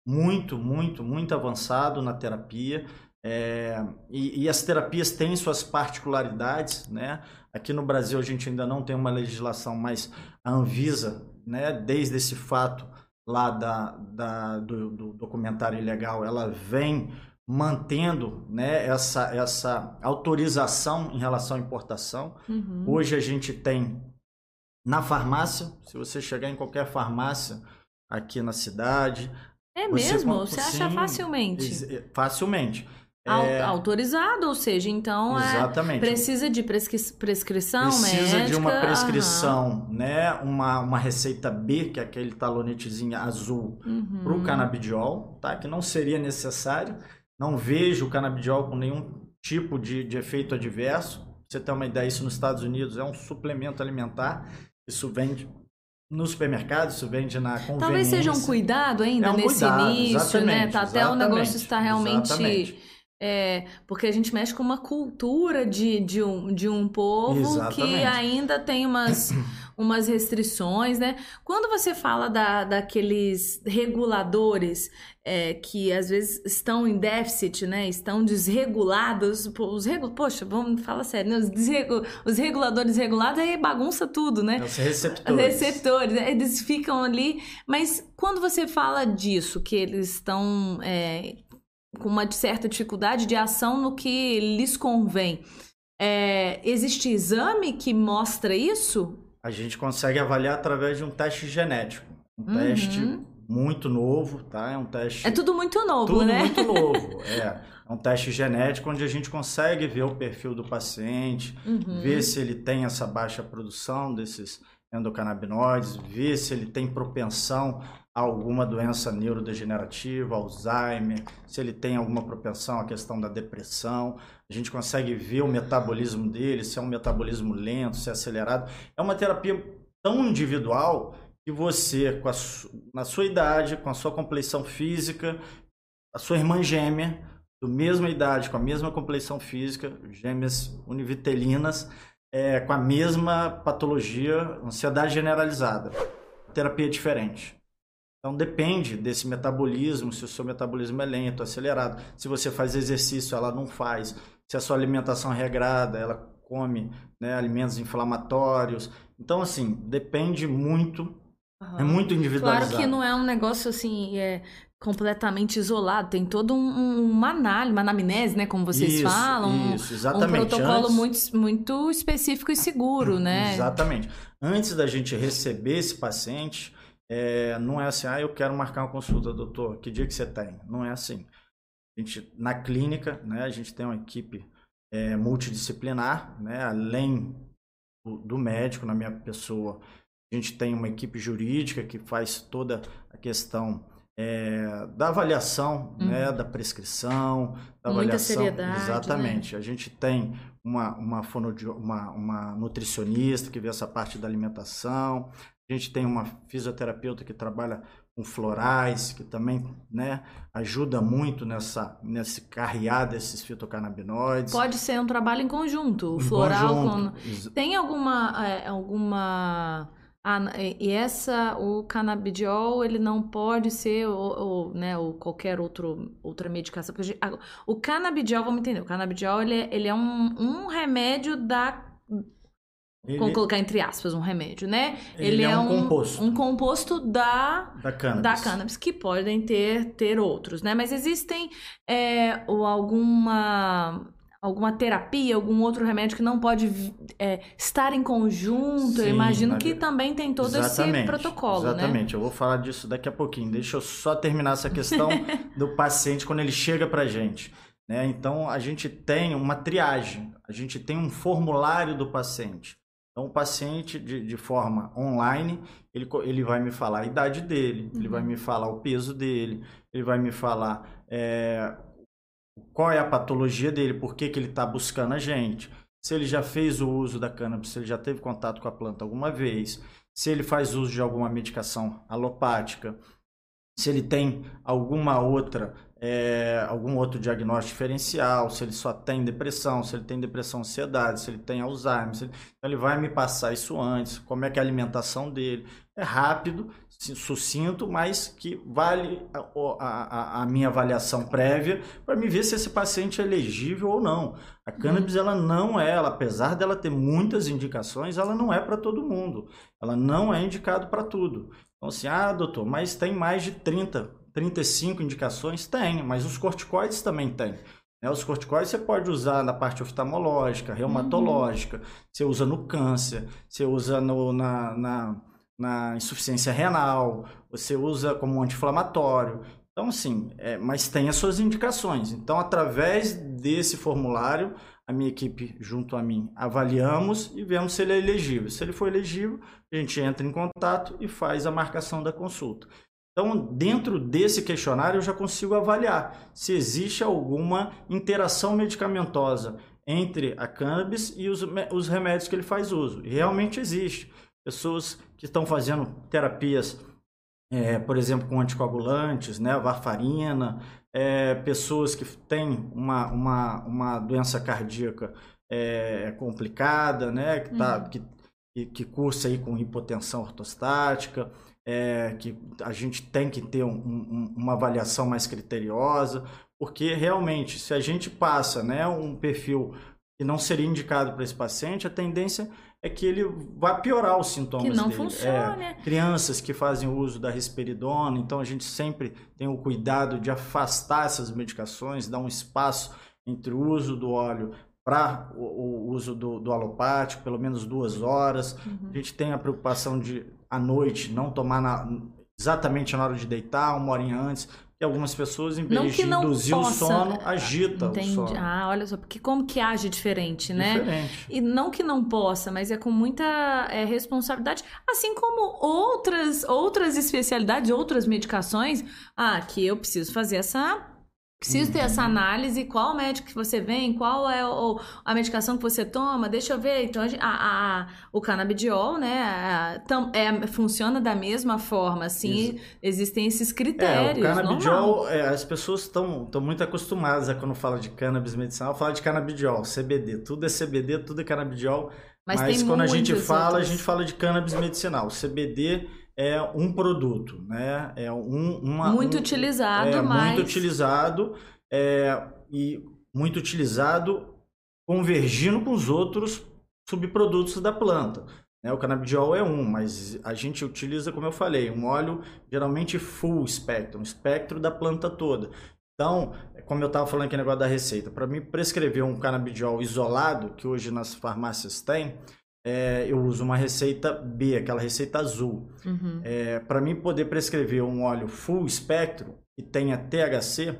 muito, muito, muito avançado na terapia. É, e, e, as terapias têm suas particularidades, né? Aqui no Brasil a gente ainda não tem uma legislação, mas a Anvisa, né, desde esse fato lá da, da do, do, documentário ilegal, ela vem mantendo né, essa, essa autorização em relação à importação. Uhum. Hoje a gente tem na farmácia, se você chegar em qualquer farmácia aqui na cidade. É mesmo? Você acha facilmente? Facilmente. É... Autorizado, ou seja, então é Exatamente. É, precisa de prescri prescrição precisa médica. Precisa de uma prescrição, né? Uma, uma receita B, que é aquele talonetezinho azul, uhum. para o canabidiol, tá? Que não seria necessário. Não vejo o canabidiol com nenhum tipo de, de efeito adverso. Pra você ter uma ideia, isso nos Estados Unidos é um suplemento alimentar. Isso vende no supermercado, isso vende na conveniência. Talvez seja um cuidado ainda é um nesse cuidado, início, né? Tá até o negócio está realmente... Exatamente é, porque a gente mexe com uma cultura de, de, um, de um povo Exatamente. que ainda tem umas, umas restrições, né? Quando você fala da, daqueles reguladores é, que às vezes estão em déficit, né? Estão desregulados, os regu... poxa, vamos falar sério, né? os, desregu... os reguladores regulados aí bagunça tudo, né? Os receptores. Os receptores, né? eles ficam ali. Mas quando você fala disso, que eles estão é, com uma certa dificuldade de ação no que lhes convém. É, existe exame que mostra isso? A gente consegue avaliar através de um teste genético. Um uhum. teste muito novo, tá? É um teste. É tudo muito novo, tudo né? Muito novo. É. é um teste genético onde a gente consegue ver o perfil do paciente, uhum. ver se ele tem essa baixa produção desses endocannabinoides, ver se ele tem propensão alguma doença neurodegenerativa, Alzheimer, se ele tem alguma propensão à questão da depressão. A gente consegue ver o metabolismo dele, se é um metabolismo lento, se é acelerado. É uma terapia tão individual que você, a, na sua idade, com a sua compleição física, a sua irmã gêmea, do mesma idade, com a mesma compleição física, gêmeas univitelinas, é, com a mesma patologia, ansiedade generalizada. Terapia é diferente. Então depende desse metabolismo, se o seu metabolismo é lento, acelerado, se você faz exercício, ela não faz, se a sua alimentação é regrada, ela come né, alimentos inflamatórios. Então, assim, depende muito, uhum. é muito individualizado. Claro que não é um negócio assim, é completamente isolado, tem todo um, uma análise, uma anamnese, né, como vocês isso, falam. Isso, exatamente. Um protocolo Antes... muito, muito específico e seguro, né? Exatamente. Antes da gente receber esse paciente, é, não é assim, ah, eu quero marcar uma consulta, doutor, que dia que você tem? Não é assim. A gente, na clínica, né, a gente tem uma equipe é, multidisciplinar, né, além do, do médico, na minha pessoa, a gente tem uma equipe jurídica que faz toda a questão é, da avaliação, uhum. né, da prescrição, da Muita avaliação. seriedade. Né? Exatamente. Né? A gente tem uma, uma, uma, uma nutricionista que vê essa parte da alimentação. A gente tem uma fisioterapeuta que trabalha com florais, que também né, ajuda muito nessa, nesse carrear desses fitocannabinoides. Pode ser um trabalho em conjunto, o floral. Conjunto. Com... Tem alguma, é, alguma ah, e essa, o canabidiol, ele não pode ser, ou, ou, né, ou qualquer outro, outra medicação. Porque o canabidiol, vamos entender, o canabidiol, ele é, ele é um, um remédio da... Ele... Colocar entre aspas, um remédio, né? Ele, ele é, é, um, composto. Um composto da, da, cannabis. da cannabis, que podem ter, ter outros, né? Mas existem é, ou alguma alguma terapia, algum outro remédio que não pode é, estar em conjunto? Sim, eu imagino que também tem todo esse protocolo, né? Exatamente, né? eu vou falar disso daqui a pouquinho. Deixa eu só terminar essa questão do paciente quando ele chega para a gente. Né? Então, a gente tem uma triagem, a gente tem um formulário do paciente. Então, o paciente, de, de forma online, ele, ele vai me falar a idade dele, uhum. ele vai uhum. me falar o peso dele, ele vai me falar é, qual é a patologia dele, por que, que ele está buscando a gente, se ele já fez o uso da cannabis, se ele já teve contato com a planta alguma vez, se ele faz uso de alguma medicação alopática, se ele tem alguma outra, é, algum outro diagnóstico diferencial, se ele só tem depressão, se ele tem depressão, ansiedade, se ele tem Alzheimer, ele... Então ele vai me passar isso antes, como é que é a alimentação dele. É rápido, sucinto, mas que vale a, a, a minha avaliação prévia para me ver se esse paciente é elegível ou não. A cannabis ela não é, ela, apesar dela ter muitas indicações, ela não é para todo mundo. Ela não é indicado para tudo. Então assim, ah, doutor, mas tem mais de 30, 35 indicações? Tem, mas os corticoides também tem. Né? Os corticoides você pode usar na parte oftalmológica, reumatológica, uhum. você usa no câncer, você usa no, na, na na insuficiência renal, você usa como anti-inflamatório. Então, assim, é, mas tem as suas indicações. Então, através desse formulário, a minha equipe, junto a mim, avaliamos e vemos se ele é elegível. Se ele for elegível, a gente entra em contato e faz a marcação da consulta. Então, dentro desse questionário, eu já consigo avaliar se existe alguma interação medicamentosa entre a cannabis e os, os remédios que ele faz uso. E realmente existe. Pessoas que estão fazendo terapias, é, por exemplo, com anticoagulantes, né, varfarina, é, pessoas que têm uma, uma, uma doença cardíaca é, complicada, né, que, tá, uhum. que, que, cursa aí com hipotensão ortostática, é, que a gente tem que ter um, um, uma avaliação mais criteriosa, porque realmente, se a gente passa né, um perfil que não seria indicado para esse paciente, a tendência é que ele vai piorar os sintomas que não dele. funciona. É, crianças que fazem uso da risperidona, então a gente sempre tem o cuidado de afastar essas medicações, dar um espaço entre o uso do óleo para o, o, uso do, do, alopático, pelo menos duas horas. Uhum. A gente tem a preocupação de, à noite, não tomar na, exatamente na hora de deitar, uma horinha antes, e algumas pessoas, em vez de induzir possa... o sono, agita Entendi. o sono. Ah, olha só, porque como que age diferente, né? Diferente. E não que não possa, mas é com muita é, responsabilidade. Assim como outras, outras especialidades, outras medicações. Ah, que eu preciso fazer essa Preciso ter essa análise, qual médico que você vem, qual é o, a medicação que você toma, deixa eu ver. Então, a, a, a, o canabidiol, né, a, tam, é, funciona da mesma forma, assim, Isso. existem esses critérios. É, o canabidiol, é, as pessoas estão muito acostumadas a quando fala de cannabis medicinal, falar de canabidiol, CBD, tudo é CBD, tudo é canabidiol, mas, mas quando a gente fala, outros... a gente fala de cannabis medicinal. CBD é um produto, né? É um, uma, muito um, utilizado, é mas... muito utilizado é, e muito utilizado convergindo com os outros subprodutos da planta. Né? O canabidiol é um, mas a gente utiliza, como eu falei, um óleo geralmente full spectrum, espectro da planta toda. Então, como eu estava falando aqui no negócio da receita, para mim prescrever um canabidiol isolado, que hoje nas farmácias tem, é, eu uso uma receita B, aquela receita azul. Uhum. É, para mim poder prescrever um óleo full espectro que tenha THC,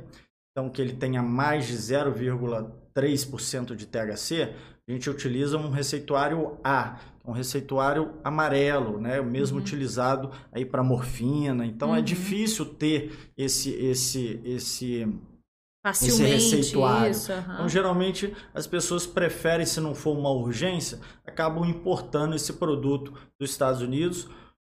então que ele tenha mais de 0,3% de THC, a gente utiliza um receituário A, um receituário amarelo, né? O mesmo uhum. utilizado aí para morfina. Então é uhum. é difícil ter esse esse esse Facilmente esse receituário. Isso, uhum. Então, geralmente, as pessoas preferem, se não for uma urgência, acabam importando esse produto dos Estados Unidos,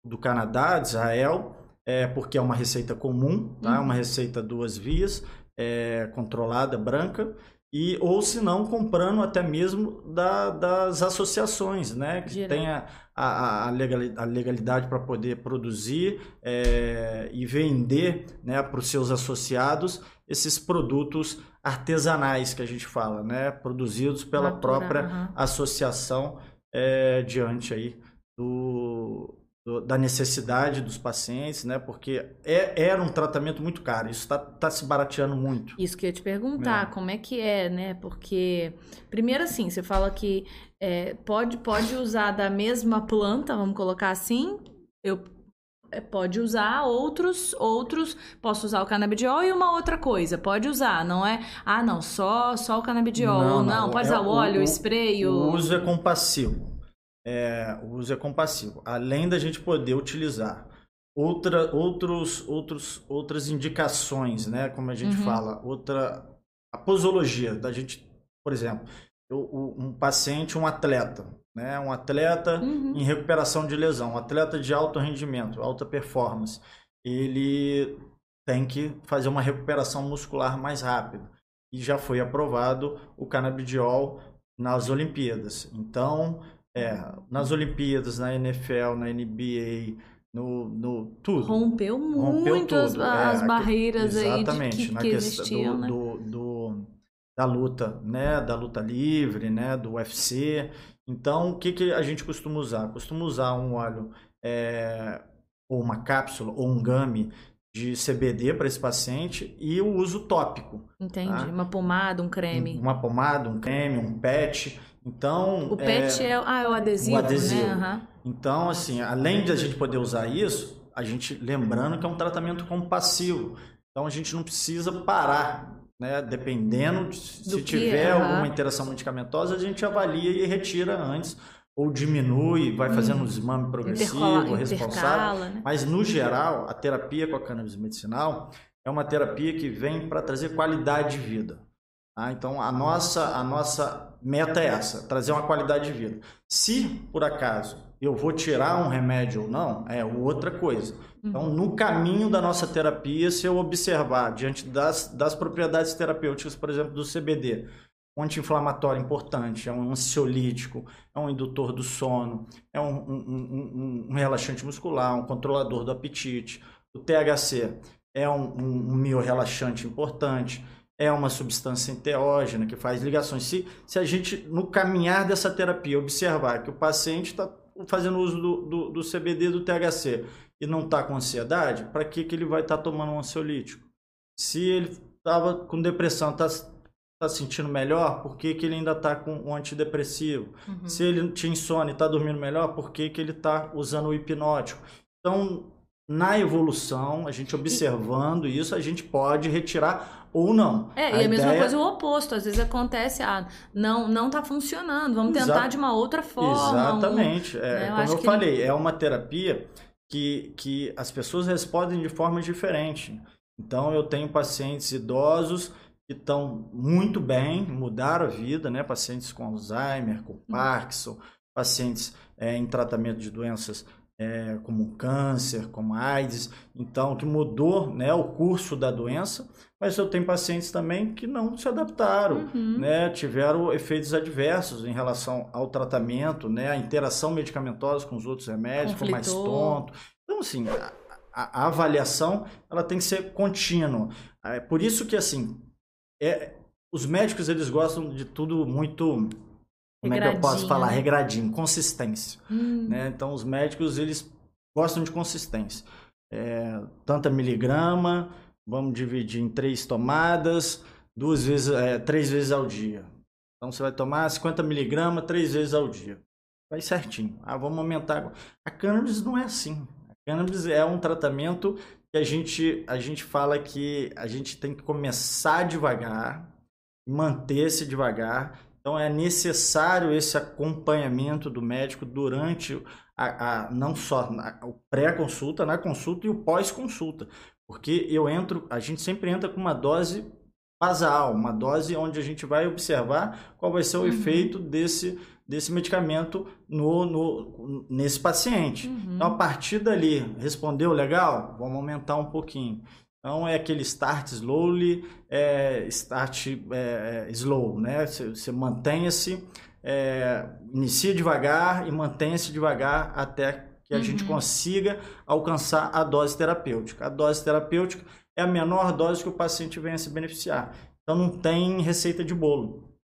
do Canadá, de Israel, é, porque é uma receita comum, tá? Uhum. uma receita duas vias, é, controlada, branca, e ou se não comprando até mesmo da, das associações, né, que tem a, a, a legalidade para poder produzir é, e vender, né, para os seus associados esses produtos artesanais que a gente fala, né, produzidos pela Natura, própria uhum. associação é, diante aí do do, da necessidade dos pacientes, né? Porque é, era um tratamento muito caro. Isso está tá se barateando muito. Isso que eu ia te perguntar, é. como é que é, né? Porque, primeiro assim, você fala que é, pode, pode usar da mesma planta, vamos colocar assim, eu pode usar outros, outros, posso usar o canabidiol e uma outra coisa, pode usar, não é, ah, não, só, só o canabidiol, não, não, não pode é, usar o óleo, o, spray, o... o uso é compassivo é, o uso é compassivo. Além da gente poder utilizar outra, outros, outros, outras indicações, né? Como a gente uhum. fala, outra a posologia da gente, por exemplo, um paciente, um atleta, né? Um atleta uhum. em recuperação de lesão, um atleta de alto rendimento, alta performance, ele tem que fazer uma recuperação muscular mais rápida. E já foi aprovado o canabidiol nas Olimpíadas. Então, é, nas Olimpíadas, na NFL, na NBA, no, no tudo. Rompeu, Rompeu muito tudo. as, as é, barreiras aí de que, que existiam, do, né? do, do, da luta, né? Da luta livre, né? Do UFC. Então, o que, que a gente costuma usar? Costuma usar um óleo é, ou uma cápsula ou um gummy de CBD para esse paciente e o uso tópico. Entendi. Tá? Uma pomada, um creme. Uma pomada, um creme, um patch. Então. O PET é, é, ah, é o adesivo. O adesivo. Né? Uhum. Então, assim, além de a gente poder usar isso, a gente lembrando que é um tratamento compassivo. Então a gente não precisa parar. Né? Dependendo de, se tiver uhum. alguma interação medicamentosa, a gente avalia e retira antes ou diminui, vai fazendo hum. um desmame progressivo, Intercola, responsável. Né? Mas, no geral, a terapia com a cannabis medicinal é uma terapia que vem para trazer qualidade de vida. Tá? Então, a nossa, a nossa meta é essa, trazer uma qualidade de vida. Se, por acaso, eu vou tirar um remédio ou não, é outra coisa. Então, uhum. no caminho da nossa terapia, se eu observar diante das, das propriedades terapêuticas, por exemplo, do CBD, um anti-inflamatório importante, é um ansiolítico, é um indutor do sono, é um, um, um, um relaxante muscular, um controlador do apetite. O THC é um, um, um relaxante importante é uma substância enteógena que faz ligações. Se, se a gente, no caminhar dessa terapia, observar que o paciente está fazendo uso do, do, do, CBD do THC e não está com ansiedade, para que, que ele vai estar tá tomando um ansiolítico? Se ele estava com depressão, está tá sentindo melhor, por que, que ele ainda está com um antidepressivo? Uhum. Se ele tinha insônia e está dormindo melhor, por que, que ele está usando o hipnótico? Então, na evolução, a gente observando isso, a gente pode retirar ou não. É, a e a mesma coisa o oposto. Às vezes acontece, ah, não, não tá funcionando, vamos Exa... tentar de uma outra forma. Exatamente. Um... É, né, eu como eu falei, é uma terapia que, que as pessoas respondem de forma diferente. Então, eu tenho pacientes idosos que estão muito bem, mudaram a vida, né? Pacientes com Alzheimer, com Parkinson, pacientes é, em tratamento de doenças é, como câncer, como AIDS, então que mudou né, o curso da doença, mas eu tenho pacientes também que não se adaptaram, uhum. né, tiveram efeitos adversos em relação ao tratamento, né, a interação medicamentosa com os outros remédios, ficou mais tonto. Então, assim, a, a, a, avaliação ela tem que ser contínua. É por isso que, assim, é, os médicos eles gostam de tudo muito como é que eu posso falar? Né? Regradinho, consistência. Hum. Né? Então, os médicos, eles gostam de consistência. É, tanta miligrama, vamos dividir em três tomadas, duas vezes, é, três vezes ao dia. Então, você vai tomar 50 miligramas três vezes ao dia. Vai certinho. Ah, vamos aumentar. A cannabis não é assim. A cannabis é um tratamento que a gente, a gente fala que a gente tem que começar devagar, manter-se devagar então é necessário esse acompanhamento do médico durante a, a não só na, o pré-consulta, na consulta e o pós-consulta, porque eu entro, a gente sempre entra com uma dose basal, uma dose onde a gente vai observar qual vai ser o uhum. efeito desse desse medicamento no, no nesse paciente. Uhum. Então a partir dali respondeu legal, vamos aumentar um pouquinho. Então é aquele start slowly, é, start é, slow, né? Você, você mantenha-se, é, inicia devagar e mantenha-se devagar até que a uhum. gente consiga alcançar a dose terapêutica. A dose terapêutica é a menor dose que o paciente venha se beneficiar. Então não tem receita de bolo.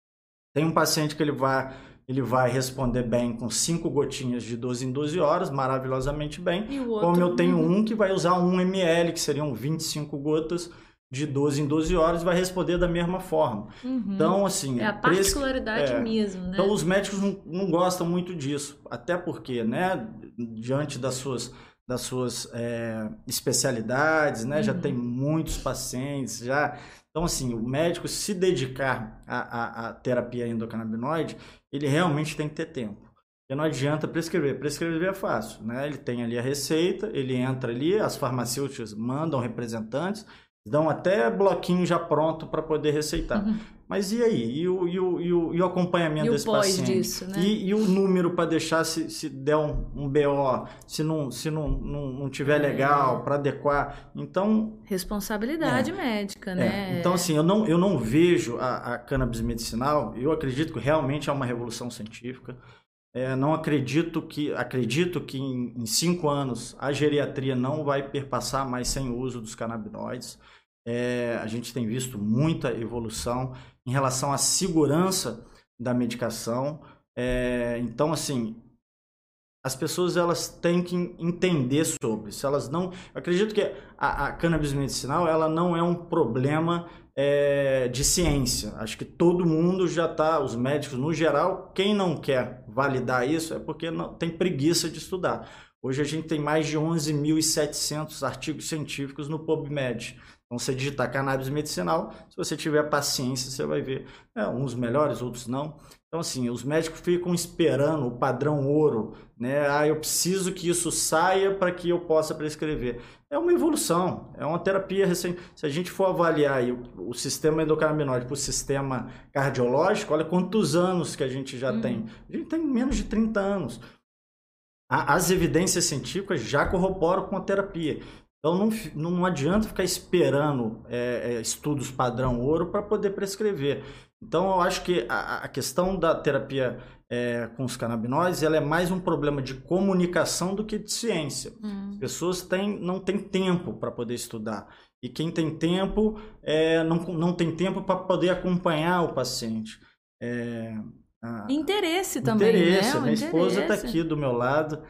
Tem um paciente que ele vai ele vai responder bem com cinco gotinhas de 12 em 12 horas, maravilhosamente bem. Outro... Como eu tenho um que vai usar 1 ml, que seriam 25 gotas de 12 em 12 horas, vai responder da mesma forma. Uhum. Então, assim... É a particularidade é, mesmo, né? Então, os médicos não, não gostam muito disso. Até porque, né, diante das suas das suas é, especialidades, né? Uhum. Já tem muitos pacientes, já então, assim, o médico se dedicar à, à, à terapia endocannabinoide, ele realmente tem que ter tempo. Porque não adianta prescrever. Prescrever é fácil, né? Ele tem ali a receita, ele entra ali, as farmacêuticas mandam representantes, dão até bloquinho já pronto para poder receitar. Uhum. Mas e aí? E o, e o, e o, e o acompanhamento e desse o paciente? Disso, né? e, e o número para deixar se, se der um, um BO, se não, se não, não, não tiver é. legal, para adequar. Então. Responsabilidade é, médica, né? É. Então, assim, eu não, eu não vejo a, a cannabis medicinal, eu acredito que realmente é uma revolução científica. É, não acredito que acredito que em, em, cinco anos a geriatria não vai perpassar mais sem o uso dos canabinoides. É, a gente tem visto muita evolução em relação à segurança da medicação. É, então, assim, as pessoas elas têm que entender sobre. Se elas não, acredito que a, a cannabis medicinal ela não é um problema é, de ciência. Acho que todo mundo já está, os médicos no geral, quem não quer validar isso é porque não tem preguiça de estudar. Hoje a gente tem mais de 11.700 artigos científicos no PubMed. Então, você digitar cannabis medicinal, se você tiver paciência, você vai ver é, uns melhores, outros não. Então, assim, os médicos ficam esperando o padrão ouro, né? Ah, eu preciso que isso saia para que eu possa prescrever. É uma evolução, é uma terapia recente. Se a gente for avaliar o, o, sistema endocannabinoide para o sistema cardiológico, olha quantos anos que a gente já uhum. tem. A gente tem menos de 30 anos. as evidências científicas já corroboram com a terapia. Então não, não adianta ficar esperando é, é, estudos padrão ouro para poder prescrever. Então eu acho que a, a questão da terapia é, com os canabinoides ela é mais um problema de comunicação do que de ciência. Hum. As pessoas têm, não têm tempo para poder estudar. E quem tem tempo é, não, não tem tempo para poder acompanhar o paciente. É, a, interesse também. Interesse. Né? Minha interesse. esposa está aqui do meu lado,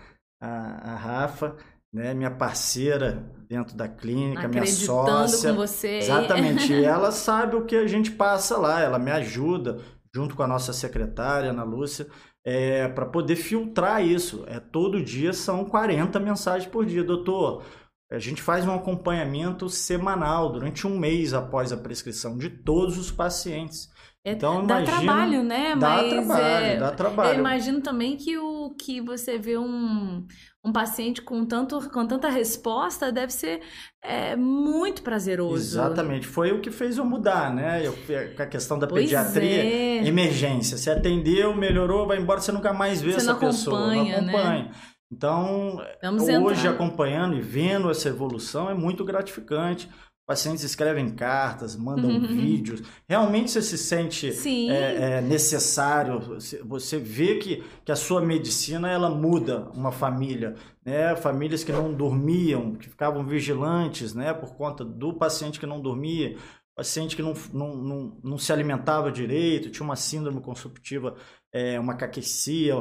a, a Rafa né, minha parceira dentro da clínica, minha sócia. com você. Exatamente. e ela sabe o que a gente passa lá, ela me ajuda, junto com a nossa secretária, Ana Lúcia, é, para poder filtrar isso. É, todo dia são 40 mensagens por dia. Doutor, a gente faz um acompanhamento semanal, durante um mês após a prescrição, de todos os pacientes. É, então, dá imagino, trabalho, né? Dá Mas trabalho, é, dá trabalho. Eu imagino também que o que você vê um, um paciente com, tanto, com tanta resposta deve ser é, muito prazeroso. Exatamente. Foi o que fez eu mudar, né? Eu, a questão da Pois pediatria, é. emergência. Você atendeu, melhorou, vai embora, você nunca mais vê Você essa não pessoa. acompanha, não né? acompanha. Então, Vamos hoje entrar. acompanhando e vendo essa evolução é muito gratificante. Pacientes escrevem cartas, mandam vídeos. Realmente você se sente é, é, necessário. Você- Você vê que, que a sua medicina ela muda uma família, né? Famílias que não dormiam, que ficavam vigilantes, né? Por conta do paciente que não dormia, paciente que não, não, não, não se alimentava direito, tinha uma síndrome consumptiva, é, uma caquecia,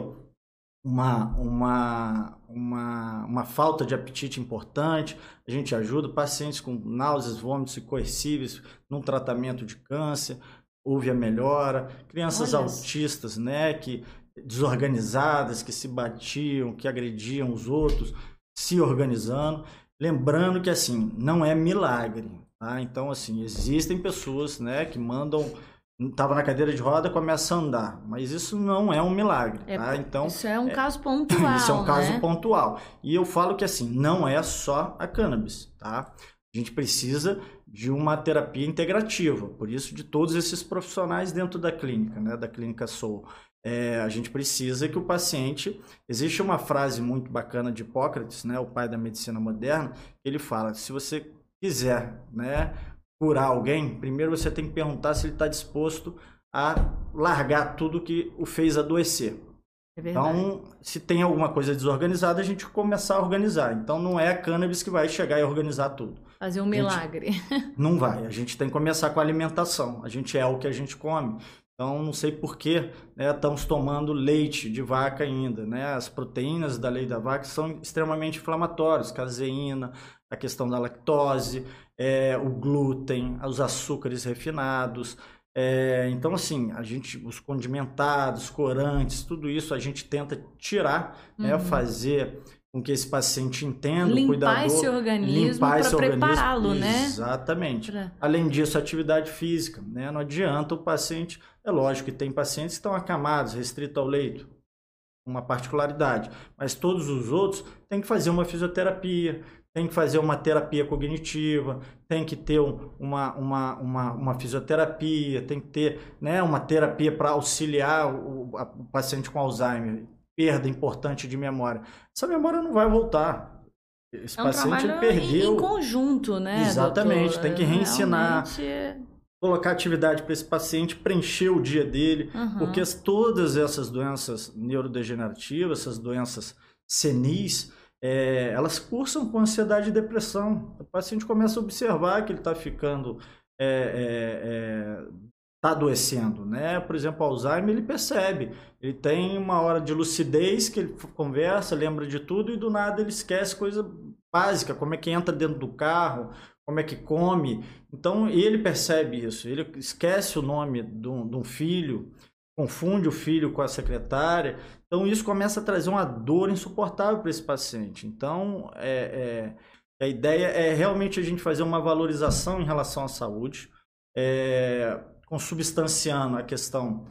uma, uma, uma, uma falta de apetite importante. A gente ajuda pacientes com náuseas, vômitos incoercíveis num tratamento de câncer, houve a melhora. Crianças Olha. autistas, né, que desorganizadas, que se batiam, que agrediam os outros, se organizando. Lembrando que assim, não é milagre, tá? Então assim, existem pessoas, né, que mandam estava na cadeira de roda, começa a andar, mas isso não é um milagre, É, tá? Então, Isso é um caso pontual, isso é um caso né? pontual. E eu falo que assim, não é só a cannabis, tá? A gente precisa de uma terapia integrativa, por isso de todos esses profissionais dentro da clínica, né, da clínica Soul. É, a gente precisa que o paciente. Existe uma frase muito bacana de Hipócrates, né, o pai da medicina moderna, que ele fala: se você quiser, né, curar alguém, primeiro você tem que perguntar se ele está disposto a largar tudo que o fez adoecer. É. Então, se tem alguma coisa desorganizada, a gente começar a organizar. Então, não é a cannabis que vai chegar e organizar tudo. Fazer um milagre. Não vai. A gente tem que começar com a alimentação. A gente é o que a gente come. Então, não sei por que né, estamos tomando leite de vaca ainda. Né? As proteínas da leite da vaca são extremamente inflamatórias. Caseína, a questão da lactose, é, o glúten, os açúcares refinados. É, então, assim, a gente, os condimentados, corantes, tudo isso a gente tenta tirar, né, Uhum. fazer com que esse paciente entenda, o Limpar cuidador, esse organismo para prepará-lo, né? Exatamente. Pra- Além disso, atividade física, né? Não adianta o paciente, é lógico que tem pacientes que estão acamados, restritos ao leito, uma particularidade, mas todos os outros têm que fazer uma fisioterapia, tem que fazer uma terapia cognitiva, tem que ter um- uma, uma, uma, uma fisioterapia, tem que ter né, uma terapia para auxiliar o, a- o paciente com Alzheimer, perda importante de memória. Essa memória não vai voltar. Esse É um paciente perdeu. em conjunto, né? Exatamente, doutor? tem que reensinar. Realmente, colocar atividade para esse paciente, preencher o dia dele, aham. porque as- todas essas doenças neurodegenerativas, essas doenças senis, é, elas cursam com ansiedade e depressão. O paciente começa a observar que ele está ficando, está adoecendo, né? Por exemplo, Alzheimer, ele percebe, ele tem uma hora de lucidez que ele conversa, lembra de tudo e do nada ele esquece coisa básica, como é que entra dentro do carro, como é que come. Então ele percebe isso, ele esquece o nome de um filho, confunde o filho com a secretária. Então isso começa a trazer uma dor insuportável para esse paciente. Então é, é, a ideia é realmente a gente fazer uma valorização em relação à saúde, é, consubstanciando a questão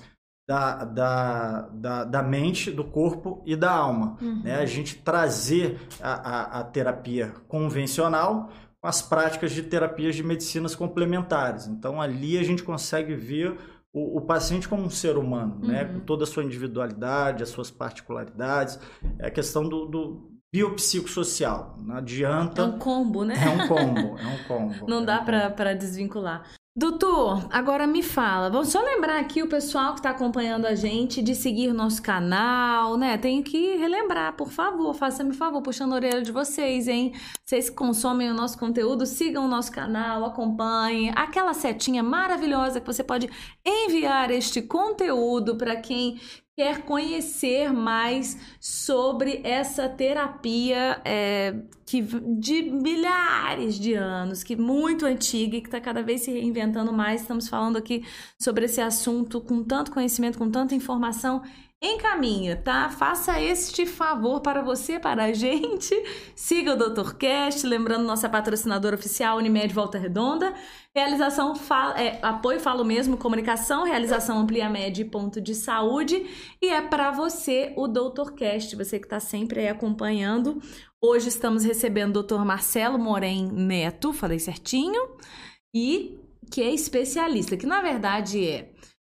da, da, da, da mente, do corpo e da alma Uhum. né? A gente trazer a, a, a terapia convencional com as práticas de terapias de medicinas complementares. Então, ali a gente consegue ver o, o paciente como um ser humano, né? Uhum. Com toda a sua individualidade, as suas particularidades. É a questão do, do biopsicossocial. Não É adianta. um combo, né? É um combo, é um combo. Não é dá um pra desvincular. Doutor, agora me fala. Vamos só lembrar aqui o pessoal que está acompanhando a gente de seguir nosso canal, né? Tenho que relembrar, por favor, faça-me favor, puxando a orelha de vocês, hein? Vocês que consomem o nosso conteúdo, sigam o nosso canal, acompanhem. Aquela setinha maravilhosa que você pode enviar este conteúdo para quem quer conhecer mais sobre essa terapia é, que de milhares de anos, que muito antiga e que está cada vez se reinventando mais. Estamos falando aqui sobre esse assunto com tanto conhecimento, com tanta informação encaminha, tá? Faça este favor para você, para a gente. Siga o Dr. Cast, lembrando nossa patrocinadora oficial Unimed Volta Redonda. Realização, é, apoio, falo mesmo, comunicação, realização Amplia Med ponto de saúde. E é para você o Dr. Cast, você que está sempre aí acompanhando. Hoje estamos recebendo o Dr. Marcelo Moren Neto, falei certinho, e que é especialista, que na verdade é,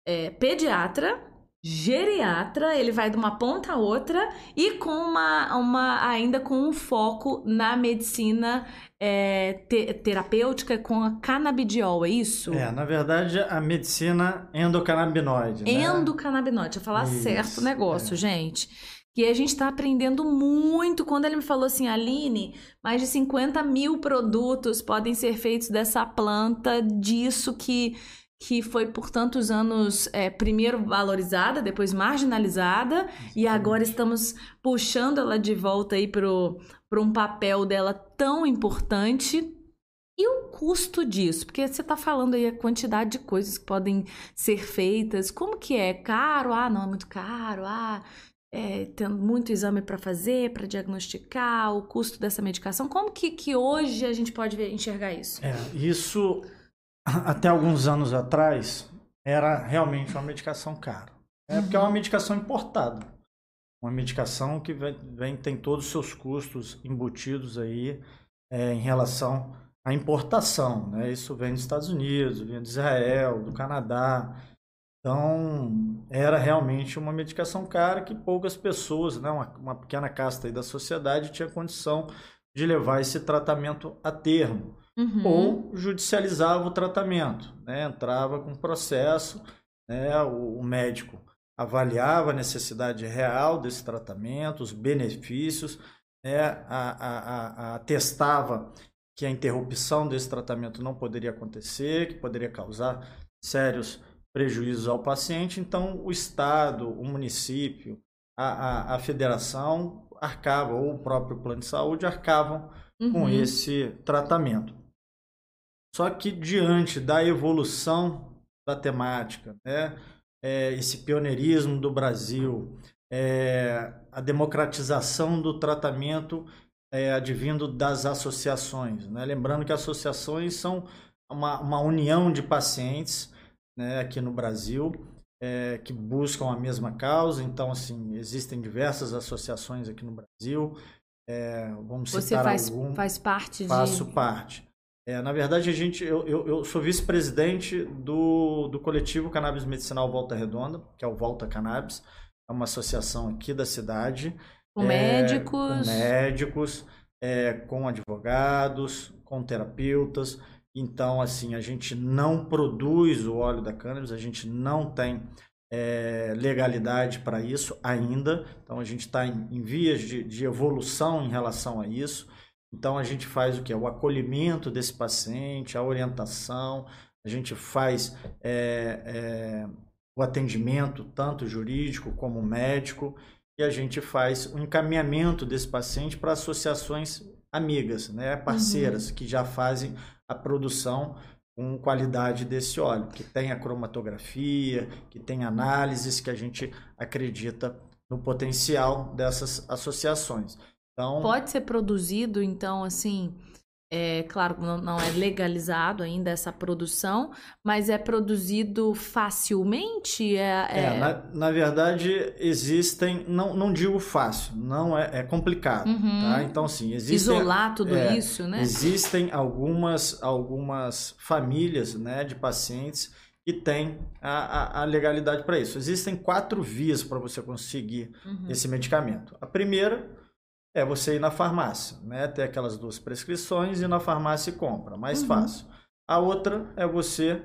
é pediatra, geriatra, ele vai de uma ponta a outra e com uma, uma ainda com um foco na medicina é, te, terapêutica com a canabidiol, é isso? É, na verdade, a medicina endocannabinoide. Né? Endocannabinoide, eu falar isso, certo o negócio, é. gente. Que a gente está aprendendo muito. Quando ele me falou assim, Aline, mais de 50 mil produtos podem ser feitos dessa planta, disso que que foi por tantos anos é, primeiro valorizada, depois marginalizada, e agora estamos puxando ela de volta aí para um papel dela tão importante. E o custo disso? Porque você está falando aí a quantidade de coisas que podem ser feitas. Como que é? Caro? Ah, não, é muito caro. Ah, é, tem muito exame para fazer, para diagnosticar, o custo dessa medicação. Como que, que hoje a gente pode ver, enxergar isso? É, isso até alguns anos atrás, era realmente uma medicação cara. É porque é uma uhum. medicação importada. Uma medicação que vem, vem tem todos os seus custos embutidos aí é, em relação à importação. Né? Isso vem dos Estados Unidos, vem de Israel, do Canadá. Então, era realmente uma medicação cara que poucas pessoas, né, uma, uma pequena casta da sociedade tinha condição de levar esse tratamento a termo uhum. ou judicializava o tratamento, né? entrava com processo, né? o, o médico avaliava a necessidade real desse tratamento, os benefícios, né? a, a, a, atestava que a interrupção desse tratamento não poderia acontecer, que poderia causar sérios prejuízos ao paciente. Então, o Estado, o município, a, a, a federação arcava, ou o próprio plano de saúde arcavam uhum. com esse tratamento. Só que diante da evolução da temática, né, é, esse pioneirismo do Brasil, é, a democratização do tratamento é, advindo das associações. Né? Lembrando que associações são uma, uma união de pacientes né, aqui no Brasil é, que buscam a mesma causa. Então, assim, existem diversas associações aqui no Brasil. É, vamos Você citar faz, algum. faz parte Faço de... parte. É, na verdade, a gente, eu, eu, eu sou vice-presidente do, do coletivo Cannabis Medicinal Volta Redonda, que é o Volta Cannabis. É uma associação aqui da cidade. Com é, médicos. Com médicos, é, com advogados, com terapeutas. Então, assim, a gente não produz o óleo da cannabis, a gente não tem é, legalidade para isso ainda. Então, a gente está em, em, vias de, de evolução em relação a isso. Então a gente faz o que? O acolhimento desse paciente, a orientação, a gente faz é, é, o atendimento, tanto jurídico como médico, e a gente faz o encaminhamento desse paciente para associações amigas, né, parceiras, uhum. que já fazem a produção com qualidade desse óleo, que tem a cromatografia, que tem análises que a gente acredita no potencial dessas associações. Então, Pode ser produzido, então, assim, é claro, não, não é legalizado ainda essa produção, mas é produzido facilmente? É, é... é na, na, verdade, existem, não, não digo fácil, não é, é complicado, uhum. tá? Então, assim, existem... Isolar tudo é, isso, né? Existem algumas, algumas famílias né, de pacientes que têm a, a, a legalidade para isso. Existem quatro vias para você conseguir uhum. esse medicamento. A primeira é você ir na farmácia, né? Ter aquelas duas prescrições e na farmácia e compra, mais uhum. fácil. A outra é você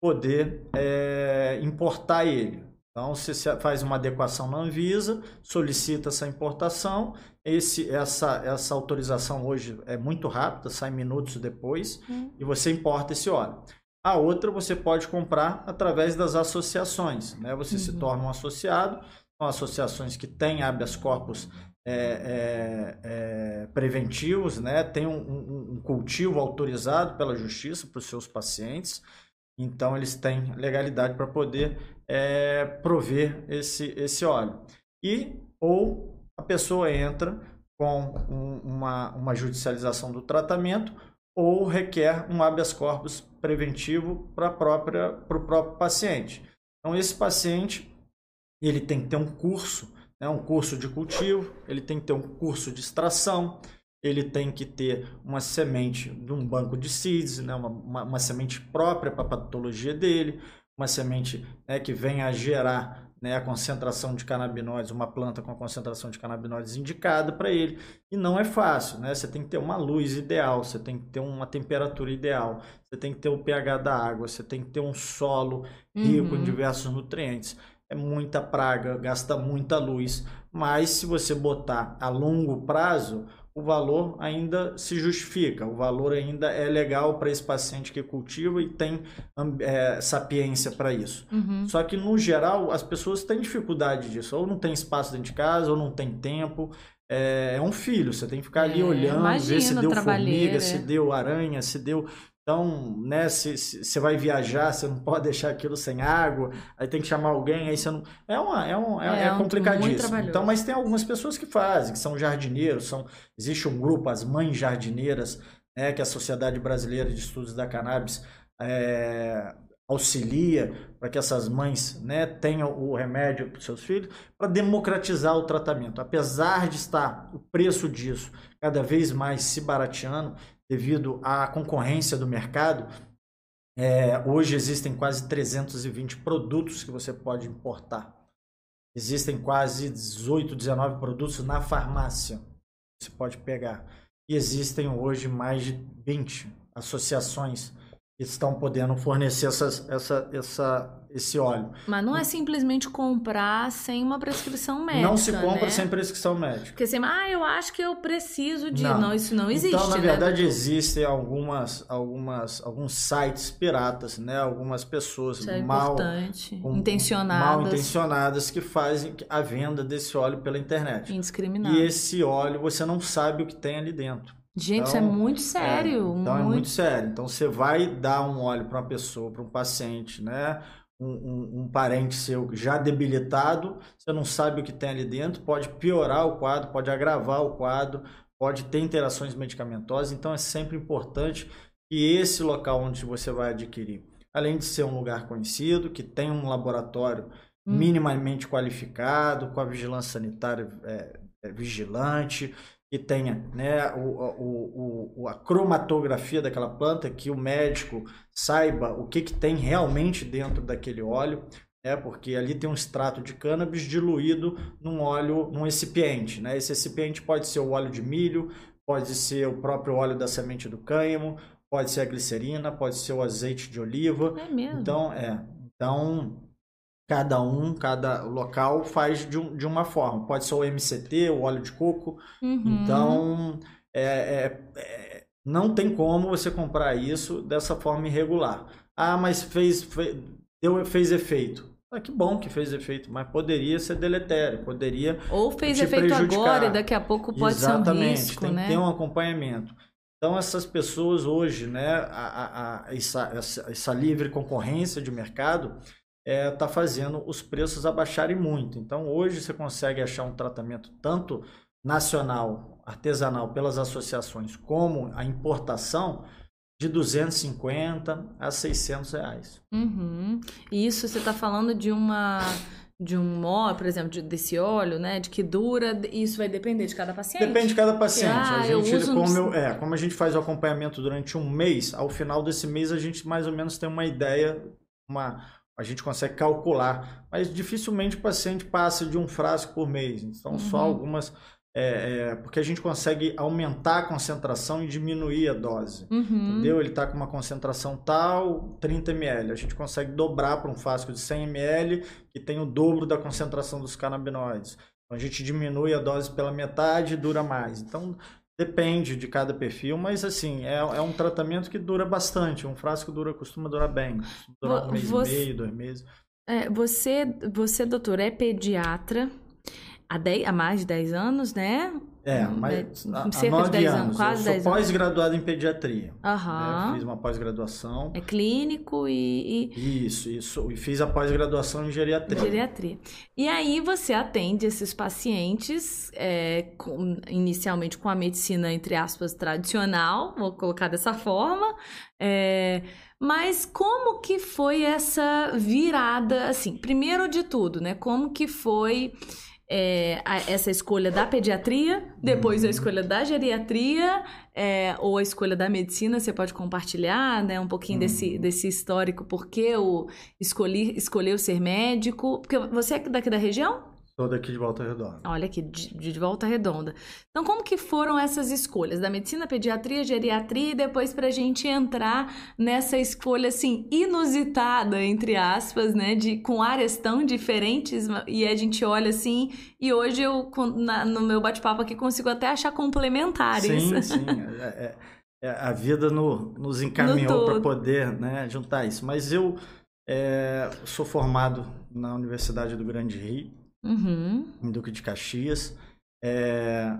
poder é, importar ele. Então, você faz uma adequação na Anvisa, solicita essa importação, esse, essa, essa autorização hoje é muito rápida, sai minutos depois, uhum. e você importa esse óleo. A outra você pode comprar através das associações, né? Você uhum. se torna um associado, são associações que têm habeas corpus é, é, é, preventivos, né? tem um, um, um, cultivo autorizado pela justiça para os seus pacientes. Então, eles têm legalidade para poder é, prover esse, esse óleo. E, ou a pessoa entra com um, uma, uma judicialização do tratamento ou requer um habeas corpus preventivo para o próprio paciente. Então, esse paciente ele tem que ter um curso, né, um curso de cultivo, ele tem que ter um curso de extração, ele tem que ter uma semente de um banco de seeds, né, uma, uma, uma semente própria para a patologia dele, uma semente né, que venha a gerar né, a concentração de canabinoides, uma planta com a concentração de canabinoides indicada para ele. E não é fácil, né? Você tem que ter uma luz ideal, você tem que ter uma temperatura ideal, você tem que ter o pH da água, você tem que ter um solo rico uhum. em diversos nutrientes. É muita praga, gasta muita luz, mas se você botar a longo prazo, o valor ainda se justifica, o valor ainda é legal para esse paciente que cultiva e tem é, sapiência para isso. Uhum. Só que, no geral, as pessoas têm dificuldade disso, ou não tem espaço dentro de casa, ou não tem tempo. É, é um filho, você tem que ficar ali é, olhando, ver se deu formiga, se deu aranha, se deu então, né, se você vai viajar, você não pode deixar aquilo sem água, aí tem que chamar alguém, aí você não. É, uma, é, um, é, é, é complicadíssimo. Então, mas tem algumas pessoas que fazem, que são jardineiros, são, existe um grupo, as mães jardineiras, né, que a Sociedade Brasileira de Estudos da Cannabis é, auxilia para que essas mães né, tenham o remédio para os seus filhos, para democratizar o tratamento. Apesar de estar o preço disso cada vez mais se barateando, devido à concorrência do mercado, é, hoje existem quase 320 produtos que você pode importar. Existem quase 18, 19 produtos na farmácia que você pode pegar. E existem hoje mais de 20 associações estão podendo fornecer essas, essa, essa, esse óleo. Mas não é simplesmente comprar sem uma prescrição médica. Não se compra né? sem prescrição médica. Porque você, ah, eu acho que eu preciso de. Não, não isso não existe. Então, na né? verdade, existem algumas, algumas, alguns sites piratas, né? Algumas pessoas é mal com, intencionadas. mal intencionadas que fazem a venda desse óleo pela internet. Indiscriminado. E esse óleo você não sabe o que tem ali dentro. Gente, então, isso é então, muito sério. É, então muito... é muito sério. Então você vai dar um óleo para uma pessoa, para um paciente, né? Um, um, um, parente seu já debilitado, você não sabe o que tem ali dentro, pode piorar o quadro, pode agravar o quadro, pode ter interações medicamentosas. Então é sempre importante que esse local onde você vai adquirir, além de ser um lugar conhecido, que tem um laboratório hum. minimamente qualificado, com a vigilância sanitária é, é, vigilante, que tenha né, o, o, o, a cromatografia daquela planta, que o médico saiba o que, que tem realmente dentro daquele óleo, é porque ali tem um extrato de cannabis diluído num óleo, num recipiente. Né? Esse recipiente pode ser o óleo de milho, pode ser o próprio óleo da semente do cânhamo, pode ser a glicerina, pode ser o azeite de oliva. É mesmo? Então, é. Então, cada um, cada local faz de, um, de uma forma. Pode ser o MCT, o óleo de coco. Uhum. Então, é, é, é, não tem como você comprar isso dessa forma irregular. Ah, mas fez, fez, deu, fez efeito. Ah, que bom que fez efeito, mas poderia ser deletério, poderia Ou fez efeito prejudicar. agora e daqui a pouco pode Exatamente, ser um risco, tem né? que ter um acompanhamento. Então, essas pessoas hoje, né, a, a, a essa, essa, essa livre concorrência de mercado, está é, tá fazendo os preços abaixarem muito. Então, hoje você consegue achar um tratamento tanto nacional, artesanal, pelas associações, como a importação de 250 a 600 reais. Uhum. Isso você está falando de uma de um óleo, por exemplo, de, desse óleo, né, de que dura, isso vai depender de cada paciente. Depende de cada paciente. Ah, a gente, eu como, eu, é, como a gente faz o acompanhamento durante um mês, ao final desse mês a gente mais ou menos tem uma ideia, uma a gente consegue calcular, mas dificilmente o paciente passa de um frasco por mês. Então, uhum. só algumas. É, é, porque a gente consegue aumentar a concentração e diminuir a dose. Uhum. Entendeu? Ele está com uma concentração tal, 30 ml. A gente consegue dobrar para um frasco de 100 ml, que tem o dobro da concentração dos canabinoides. Então, a gente diminui a dose pela metade e dura mais. Então, Depende de cada perfil, mas assim, é, é um tratamento que dura bastante. Um frasco dura, costuma durar bem. Dura um mês você, e meio, dois meses. É, você, você, doutor, é pediatra há, há mais de 10 anos, né? É, Hum, mas é, há, nove 10 anos, anos. quase eu sou 10 anos. pós-graduado em pediatria. né? Aham. Fiz uma pós-graduação. É clínico e, e Isso, isso. E fiz a pós-graduação em geriatria. geriatria. E aí você atende esses pacientes, é, com- inicialmente com a medicina, entre aspas, tradicional, vou colocar dessa forma. é, mas como que foi essa virada, assim, primeiro de tudo, né? Como que foi é, a- essa escolha da pediatria, depois a escolha da geriatria, é, ou a escolha da medicina, você pode compartilhar, né, um pouquinho desse, desse histórico, por que o escolhi, escolheu ser médico, porque você é daqui da região? Sou daqui de Volta Redonda. Olha aqui, de, de volta redonda. Então, como que foram essas escolhas da medicina, pediatria, geriatria e depois pra gente entrar nessa escolha assim inusitada, entre aspas, né, de com áreas tão diferentes e a gente olha assim e hoje eu na- no meu bate-papo aqui consigo até achar complementares. Sim, sim. É, é- é- a vida no- nos encaminhou No para poder né, juntar isso. Mas eu é, sou formado na Universidade do Grande Rio, Uhum. em Duque de Caxias. É,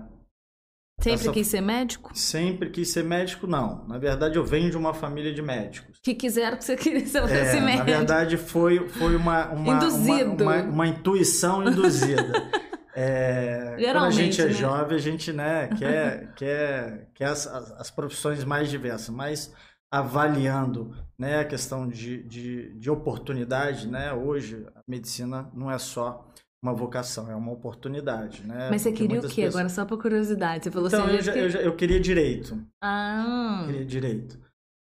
Sempre Essa- quis ser médico? sempre quis ser médico, não. Na verdade, eu venho de uma família de médicos. Que quiseram que você ser É, na médico. verdade, foi, foi uma, uma, uma, uma, uma intuição induzida. É, quando a gente é né? jovem, a gente né, quer, quer, quer as, as, as profissões mais diversas, mas avaliando né, a questão de, de, de oportunidade, né, hoje a medicina não é só uma vocação, é uma oportunidade. Né, Mas você porque queria o quê? pessoas- Agora, só por curiosidade. Você falou Então, assim, eu, já- eu, já- eu queria direito. Ah, Queria direito.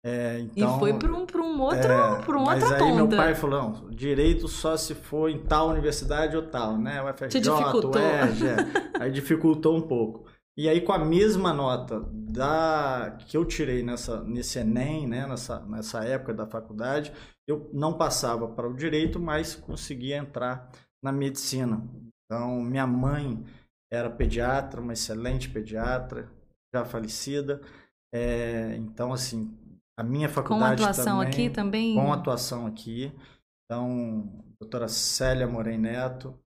É, e então, foi para um, pra um outro, é, pra uma mas outra aí meu pai falou, não, direito só se for em tal universidade ou tal, né? O FRJ, Te dificultou. o ERJ, é. aí dificultou um pouco. E aí com a mesma nota da que eu tirei nessa nesse ENEM, né, nessa nessa época da faculdade, eu não passava para o direito, mas conseguia entrar na medicina. Então, minha mãe era pediatra, uma excelente pediatra, já falecida. É, então, assim, a minha Com faculdade atuação também, aqui também. com atuação aqui. Então, doutora Célia Morem Neto,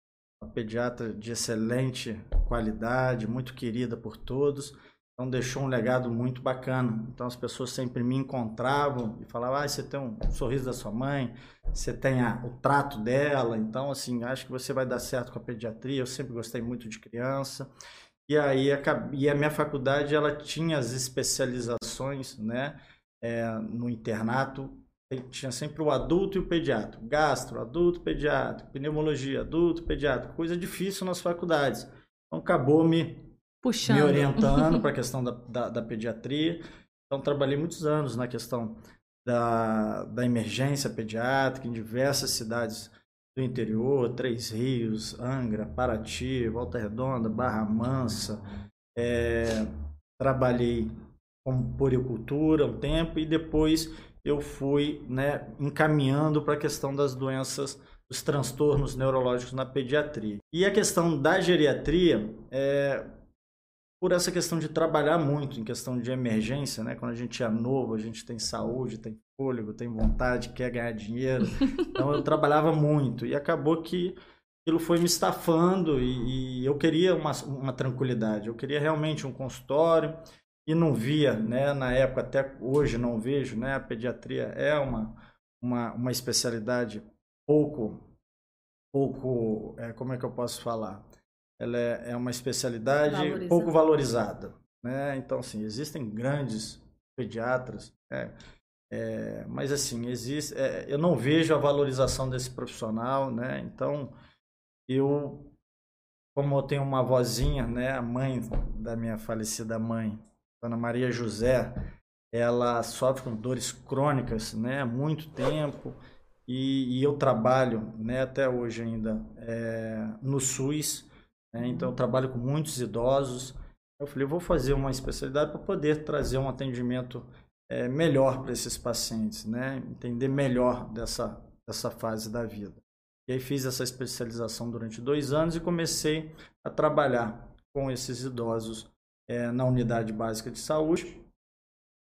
uma pediatra de excelente qualidade, muito querida por todos. Então, deixou um legado muito bacana. Então, as pessoas sempre me encontravam e falavam: ah, você tem um sorriso da sua mãe, você tem a- o trato dela. Então, assim, acho que você vai dar certo com a pediatria. Eu sempre gostei muito de criança. E aí, acab- e a minha faculdade, ela tinha as especializações, né? é, no internato tinha sempre o adulto e o pediatra. Gastro, adulto, pediatra. Pneumologia, adulto, pediatra. Coisa difícil nas faculdades. Então acabou me, puxando. me orientando para a questão da, da, da pediatria. Então trabalhei muitos anos na questão da, da emergência pediátrica em diversas cidades do interior, Três Rios, Angra, Paraty, Volta Redonda, Barra Mansa. É, trabalhei com poricultura um tempo e depois eu fui né, encaminhando para a questão das doenças, dos transtornos neurológicos na pediatria. E a questão da geriatria, é, por essa questão de trabalhar muito em questão de emergência, né? quando a gente é novo, a gente tem saúde, tem fôlego, tem vontade, quer ganhar dinheiro. Então eu trabalhava muito e acabou que aquilo foi me estafando e, e eu queria uma, uma tranquilidade, eu queria realmente um consultório e não via, né, na época até hoje não vejo, né, a pediatria é uma uma, uma especialidade pouco pouco, é, como é que eu posso falar? Ela é, é uma especialidade Valorizada. pouco valorizada, né? Então, assim, existem grandes pediatras, né? É, mas assim, existe, é, eu não vejo a valorização desse profissional, né? Então, eu, como eu tenho uma vozinha, né? A mãe da minha falecida mãe, Dona Maria José, ela sofre com dores crônicas, né? Há muito tempo e, e eu trabalho, né? Até hoje ainda é, no SUS, né? Então, eu trabalho com muitos idosos. Eu falei, vou fazer uma especialidade para poder trazer um atendimento é, melhor para esses pacientes, né? Entender melhor dessa, dessa fase da vida. E aí fiz essa especialização durante dois anos e comecei a trabalhar com esses idosos é, na unidade básica de saúde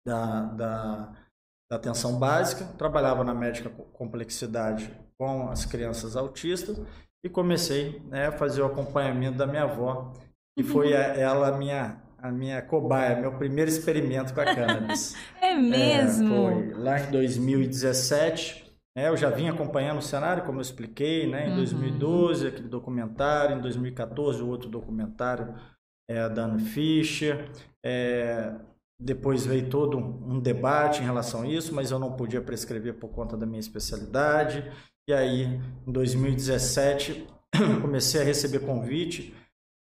da, da, da atenção básica. Trabalhava na médica complexidade com as crianças autistas e comecei né, a fazer o acompanhamento da minha avó, E foi ela a minha, a minha cobaia, meu primeiro experimento com a cannabis. É mesmo? É, foi lá em 2017. Né, eu já vim acompanhando o cenário, como eu expliquei, né? Em uhum. 2012, aquele documentário, em 2014, o outro documentário é, da Anne Fischer. É, depois veio todo um, um, debate em relação a isso, mas eu não podia prescrever por conta da minha especialidade. E aí, em 2017, comecei a receber convite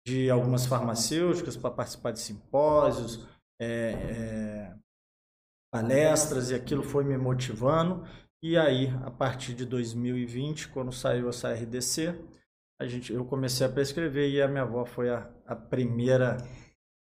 de algumas farmacêuticas para participar de simpósios, é, é, palestras, e aquilo foi me motivando. E aí, a partir de 2020, quando saiu a SARDC, a gente, eu comecei a prescrever e a minha avó foi a, a primeira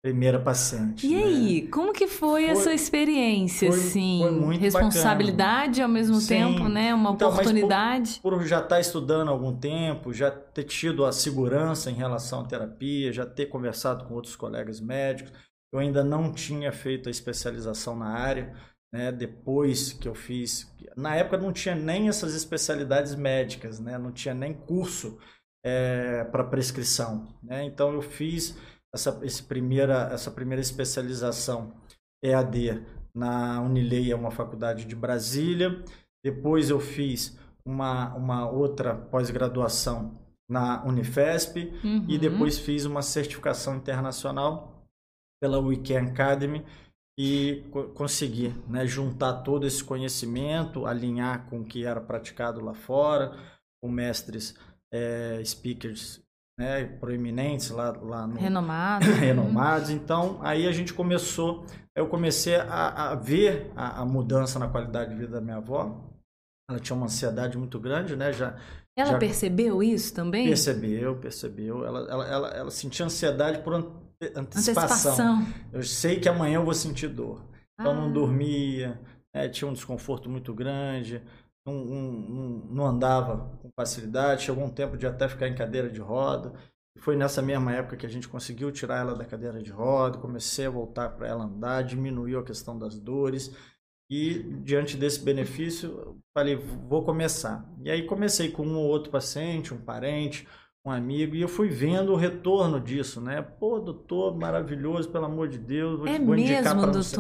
primeira paciente. E né? aí, como que foi, foi essa experiência, foi, assim? Foi muito Responsabilidade bacana. ao mesmo Sim. tempo, né? Uma então, oportunidade. Por, por, já estar estudando há algum tempo, já ter tido a segurança em relação à terapia, já ter conversado com outros colegas médicos, eu ainda não tinha feito a especialização na área, né? Depois que eu fiz, na época não tinha nem essas especialidades médicas, né? Não tinha nem curso é, para prescrição, né? Então eu fiz essa, esse primeira, essa primeira especialização EAD na Unilei, é uma faculdade de Brasília. Depois eu fiz uma, uma outra pós-graduação na Unifesp uhum. e depois fiz uma certificação internacional pela Weekend Academy e consegui né, juntar todo esse conhecimento, alinhar com o que era praticado lá fora, com mestres é, speakers né, proeminentes lá, lá no... Renomados. renomados. Então, aí a gente começou, eu comecei a, a ver a, a, mudança na qualidade de vida da minha avó. Ela tinha uma ansiedade muito grande, né? Já, ela já... percebeu isso também? Percebeu, percebeu. Ela, ela, ela, ela sentia ansiedade por antecipação. antecipação. Eu sei que amanhã eu vou sentir dor. Então, ah. não dormia, né, tinha um desconforto muito grande não, não, não andava com facilidade, chegou um tempo de até ficar em cadeira de roda. Foi nessa mesma época que a gente conseguiu tirar ela da cadeira de roda, comecei a voltar para ela andar, diminuiu a questão das dores. E diante desse benefício, falei, vou começar. E aí comecei com um ou outro paciente, um parente, um amigo, e eu fui vendo o retorno disso, né? Pô, doutor, maravilhoso, pelo amor de Deus, vou, é vou indicar para você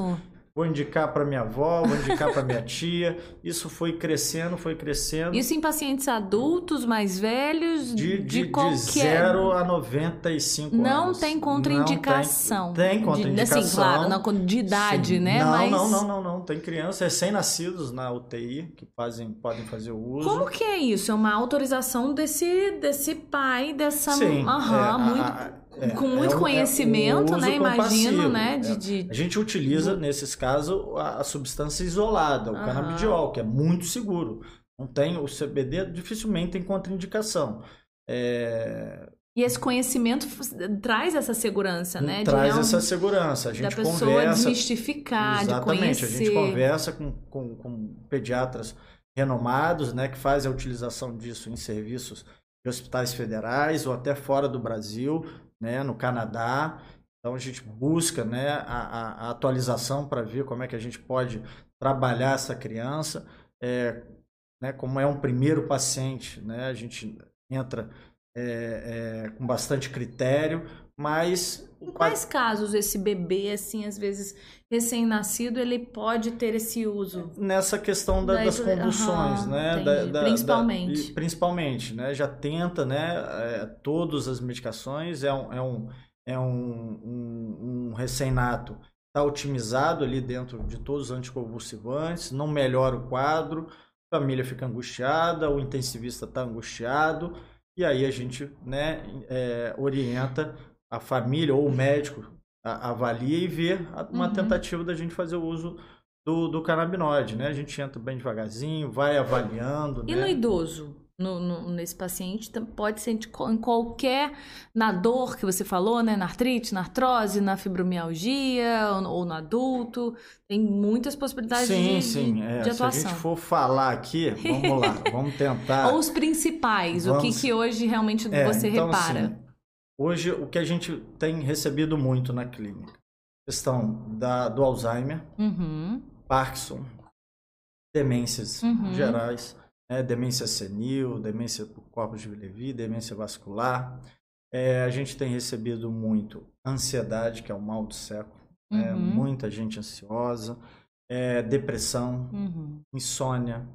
vou indicar para minha avó, vou indicar para minha tia. Isso foi crescendo, foi crescendo. Isso em pacientes adultos, mais velhos, de, de, de qualquer... De 0 a 95 não anos. Tem contraindicação. Não tem, tem contraindicação. De, assim, claro, não, de idade, Sim. né? Não, Mas... não, não, não, não. Tem crianças recém-nascidos na UTI que fazem, podem fazer o uso. Como que é isso? É uma autorização desse, desse pai, dessa... Sim. Aham, é, muito... A, é, com muito é, conhecimento, é né? Imagino, né? De, de, A gente utiliza, nesses casos, a, a substância isolada, o uhum. canabidiol, que é muito seguro. Não tem, o CBD dificilmente tem contraindicação. É... E esse conhecimento traz essa segurança, né? Traz essa segurança. A gente da pessoa conversa. desmistificar, exatamente, de conhecer. A gente conversa com, com, com pediatras renomados, né? Que fazem a utilização disso em serviços de hospitais federais ou até fora do Brasil, né, no Canadá. Então a gente busca né, a, a, atualização para ver como é que a gente pode trabalhar essa criança. É, né, como é um primeiro paciente, né, a gente entra é, é, com bastante critério, mas... Em quais casos esse bebê, assim, às vezes recém-nascido, ele pode ter esse uso? Nessa questão da, das convulsões, né? Da, da, principalmente. Da, principalmente, né? Já tenta, né? É, todas as medicações, é um, é um, é um, um, um recém-nato, está otimizado ali dentro de todos os anticonvulsivantes, não melhora o quadro, a família fica angustiada, o intensivista está angustiado, e aí a gente né, é, orienta a família ou o médico avalia e vê uma uhum. tentativa da gente fazer o uso do, do canabinoide, né? A gente entra bem devagarzinho, vai avaliando. E né? no idoso? No, no, nesse paciente pode ser em qualquer na dor que você falou, né? Na artrite, na artrose, na fibromialgia ou, ou no adulto. Tem muitas possibilidades sim, de, sim. de, é, de atuação. Se a gente for falar aqui, vamos lá, vamos tentar. ou os principais, vamos... o que, que hoje realmente é, você então, repara? Assim, Hoje, o que a gente tem recebido muito na clínica? Questão da, do Alzheimer, uhum. Parkinson, demências uhum. gerais, né? demência senil, demência por corpos de Levi, demência vascular, É, a gente tem recebido muito ansiedade, que é o mal do século. Né? Uhum. muita gente ansiosa, é, depressão, Uhum. insônia,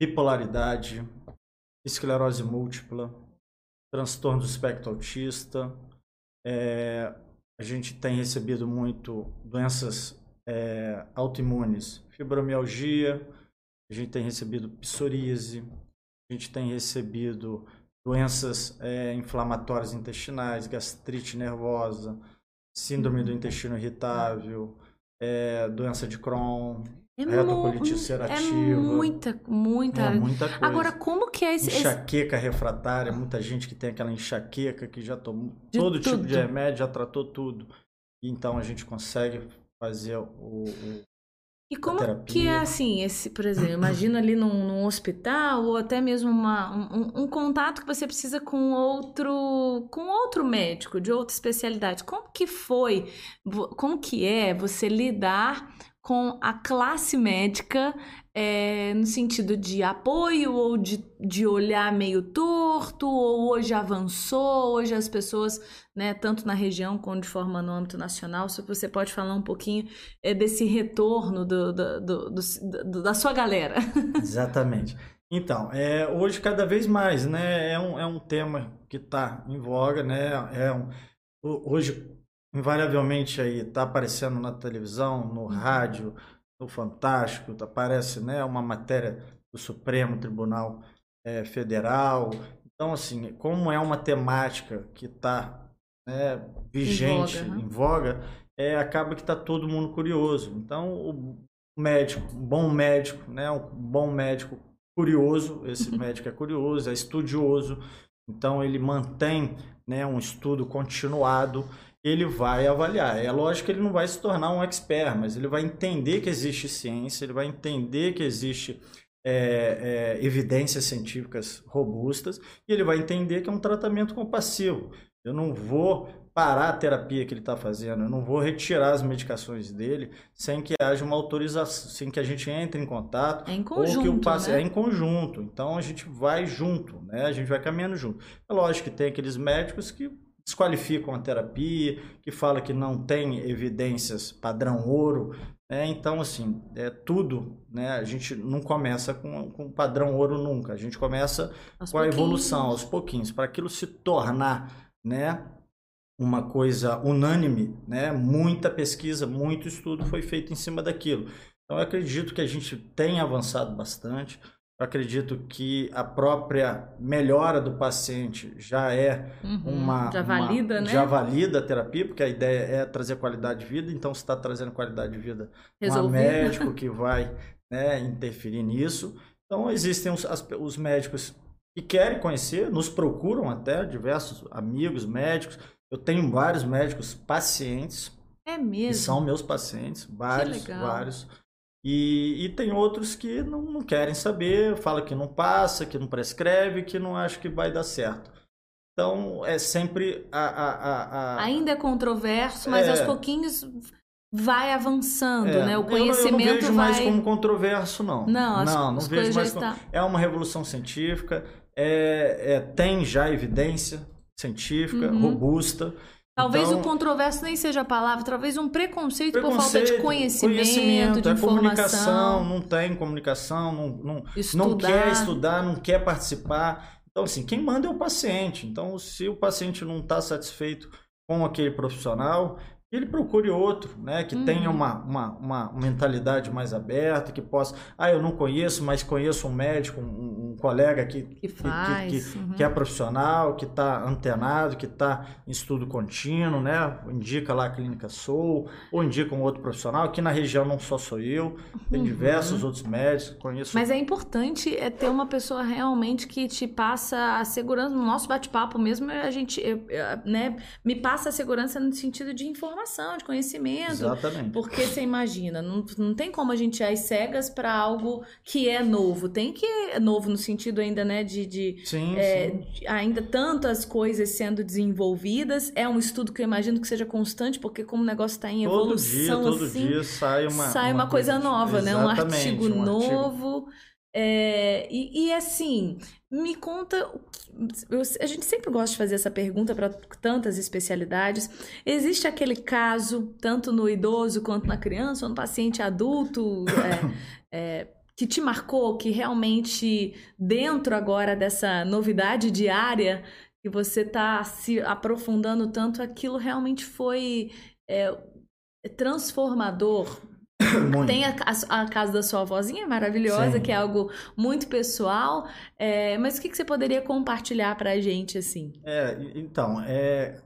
bipolaridade, esclerose múltipla, transtorno do espectro autista. É, a gente tem recebido muito doenças é, autoimunes, fibromialgia, a gente tem recebido psoríase, a gente tem recebido doenças é, inflamatórias intestinais, gastrite nervosa, síndrome do intestino irritável, é, doença de Crohn, É, retocolite mu- é ulcerativa. muita, muita. É muita coisa. Agora, como que é esse. esse- Enxaqueca refratária, muita gente que tem aquela enxaqueca que já tomou De todo tipo de tudo. remédio, já tratou tudo. Então a gente consegue fazer o, o- E como que é assim, esse, por exemplo, imagina ali num, num hospital ou até mesmo uma, um, um contato que você precisa com outro, com outro médico de outra especialidade. Como que foi, como que é você lidar com a classe médica é, no sentido de apoio ou de, de olhar meio torto, ou hoje avançou, hoje as pessoas, né, tanto na região quanto de forma no âmbito nacional, se você pode falar um pouquinho é, desse retorno do, do- do- do- da sua galera. Exatamente. Então, é, hoje cada vez mais, né? É um, é um tema que está em voga, né? É um, ho- hoje, invariavelmente, aí está aparecendo na televisão, no rádio, no Fantástico, tá- aparece né, uma matéria do Supremo Tribunal eh, Federal. Então, assim, como é uma temática que está né, vigente, voga, né? em voga, é, acaba que está todo mundo curioso. Então, o médico, um bom médico, né, um bom médico curioso, esse médico é curioso, é estudioso, então ele mantém né, um estudo continuado, ele vai avaliar. É lógico que ele não vai se tornar um expert, mas ele vai entender que existe ciência, ele vai entender que existe é, é, evidências científicas robustas e ele vai entender que é um tratamento compassivo. Eu não vou parar a terapia que ele está fazendo, eu não vou retirar as medicações dele sem que haja uma autorização, sem que a gente entre em contato É em ou que o conjunto, passe... né? é em conjunto. Então a gente vai junto, né? A gente vai caminhando junto. É lógico que tem aqueles médicos que desqualificam a terapia, que falam que não tem evidências padrão ouro, né? Então assim, é tudo, né? A gente não começa com, com padrão ouro nunca. A gente começa Aos com a evolução aos pouquinhos, para aquilo se tornar, né? Uma coisa unânime, né? Muita pesquisa, muito estudo foi feito em cima daquilo. Então, eu acredito que a gente tem avançado bastante. Eu acredito que a própria melhora do paciente já é Uhum, uma. já uma- valida, né? Já valida a terapia, porque a ideia é trazer qualidade de vida. Então, se está trazendo qualidade de vida, Resolvido. médico que vai né, interferir nisso. Então, existem os, as- os médicos que querem conhecer, nos procuram até, diversos amigos médicos. Eu tenho vários médicos pacientes É que mesmo. são meus pacientes, vários, vários. E, e tem outros que não, não querem saber, fala que não passa, que não prescreve, que não acha que vai dar certo. Então, é sempre a... a, a, a- Ainda é controverso, mas É. aos pouquinhos vai avançando, é, né? O eu não- Eu não, conhecimento vejo vai. mais como controverso, não. Não, as, não, não as vejo mais como... estão. É uma revolução científica, é, é- tem já evidência científica, Uhum. robusta. Talvez Então, o controverso nem seja a palavra, talvez um preconceito, por falta de preconceito, conhecimento, de é informação. comunicação, não tem comunicação, não, não, Estudar. não quer estudar, não quer participar. Então, assim, quem manda é o paciente. Então, se o paciente não está satisfeito com aquele profissional, ele procure outro, né? Que Uhum. tenha uma, uma, uma mentalidade mais aberta, que possa. Ah, eu não conheço, mas conheço um médico, um, um colega que, Que faz. que, uhum. que é profissional, que está antenado, que está em estudo contínuo, né? Indica lá a Clínica Soul, ou indica um outro profissional. Aqui na região não só sou eu, tem Uhum. diversos outros médicos, conheço. Mas é importante é ter uma pessoa realmente que te passa a segurança. No nosso bate-papo mesmo, a gente eu- eu, né, me passa a segurança no sentido de informação, de conhecimento. Exatamente. Porque você imagina, não, não tem como a gente ir às cegas para algo que é novo. Tem que é novo no sentido ainda, né, de, de Sim, é, sim. de- ainda tantas coisas sendo desenvolvidas. É um estudo que eu imagino que seja constante, porque como o negócio está em Todo dia, evolução todo assim, dia sai uma, sai uma, coisa, nova, né? Um artigo um artigo. novo. É, e, e, assim, me conta. Eu, a gente sempre gosta de fazer essa pergunta para tantas especialidades. Existe aquele caso, tanto no idoso quanto na criança, ou no paciente adulto, é, é, que te marcou, que realmente, dentro agora dessa novidade diária, que você está se aprofundando tanto, aquilo realmente foi é, transformador muito. Tem a, a, a, casa da sua avózinha maravilhosa, Sim. que é algo muito pessoal. É, mas o que, que você poderia compartilhar para a gente, assim? É, então, é,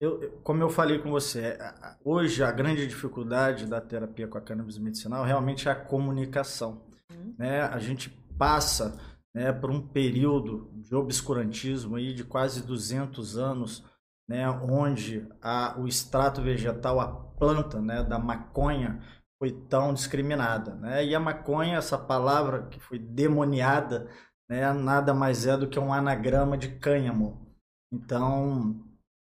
eu, como eu falei com você, hoje a grande dificuldade da terapia com a cannabis medicinal realmente é a comunicação. Hum. Né? A gente passa né, por um período de obscurantismo aí de quase 200 anos, né, onde a, o extrato vegetal, a planta né, da maconha, foi tão discriminada. Né? E a maconha, essa palavra que foi demoniada, né, nada mais é do que um anagrama de cânhamo. Então,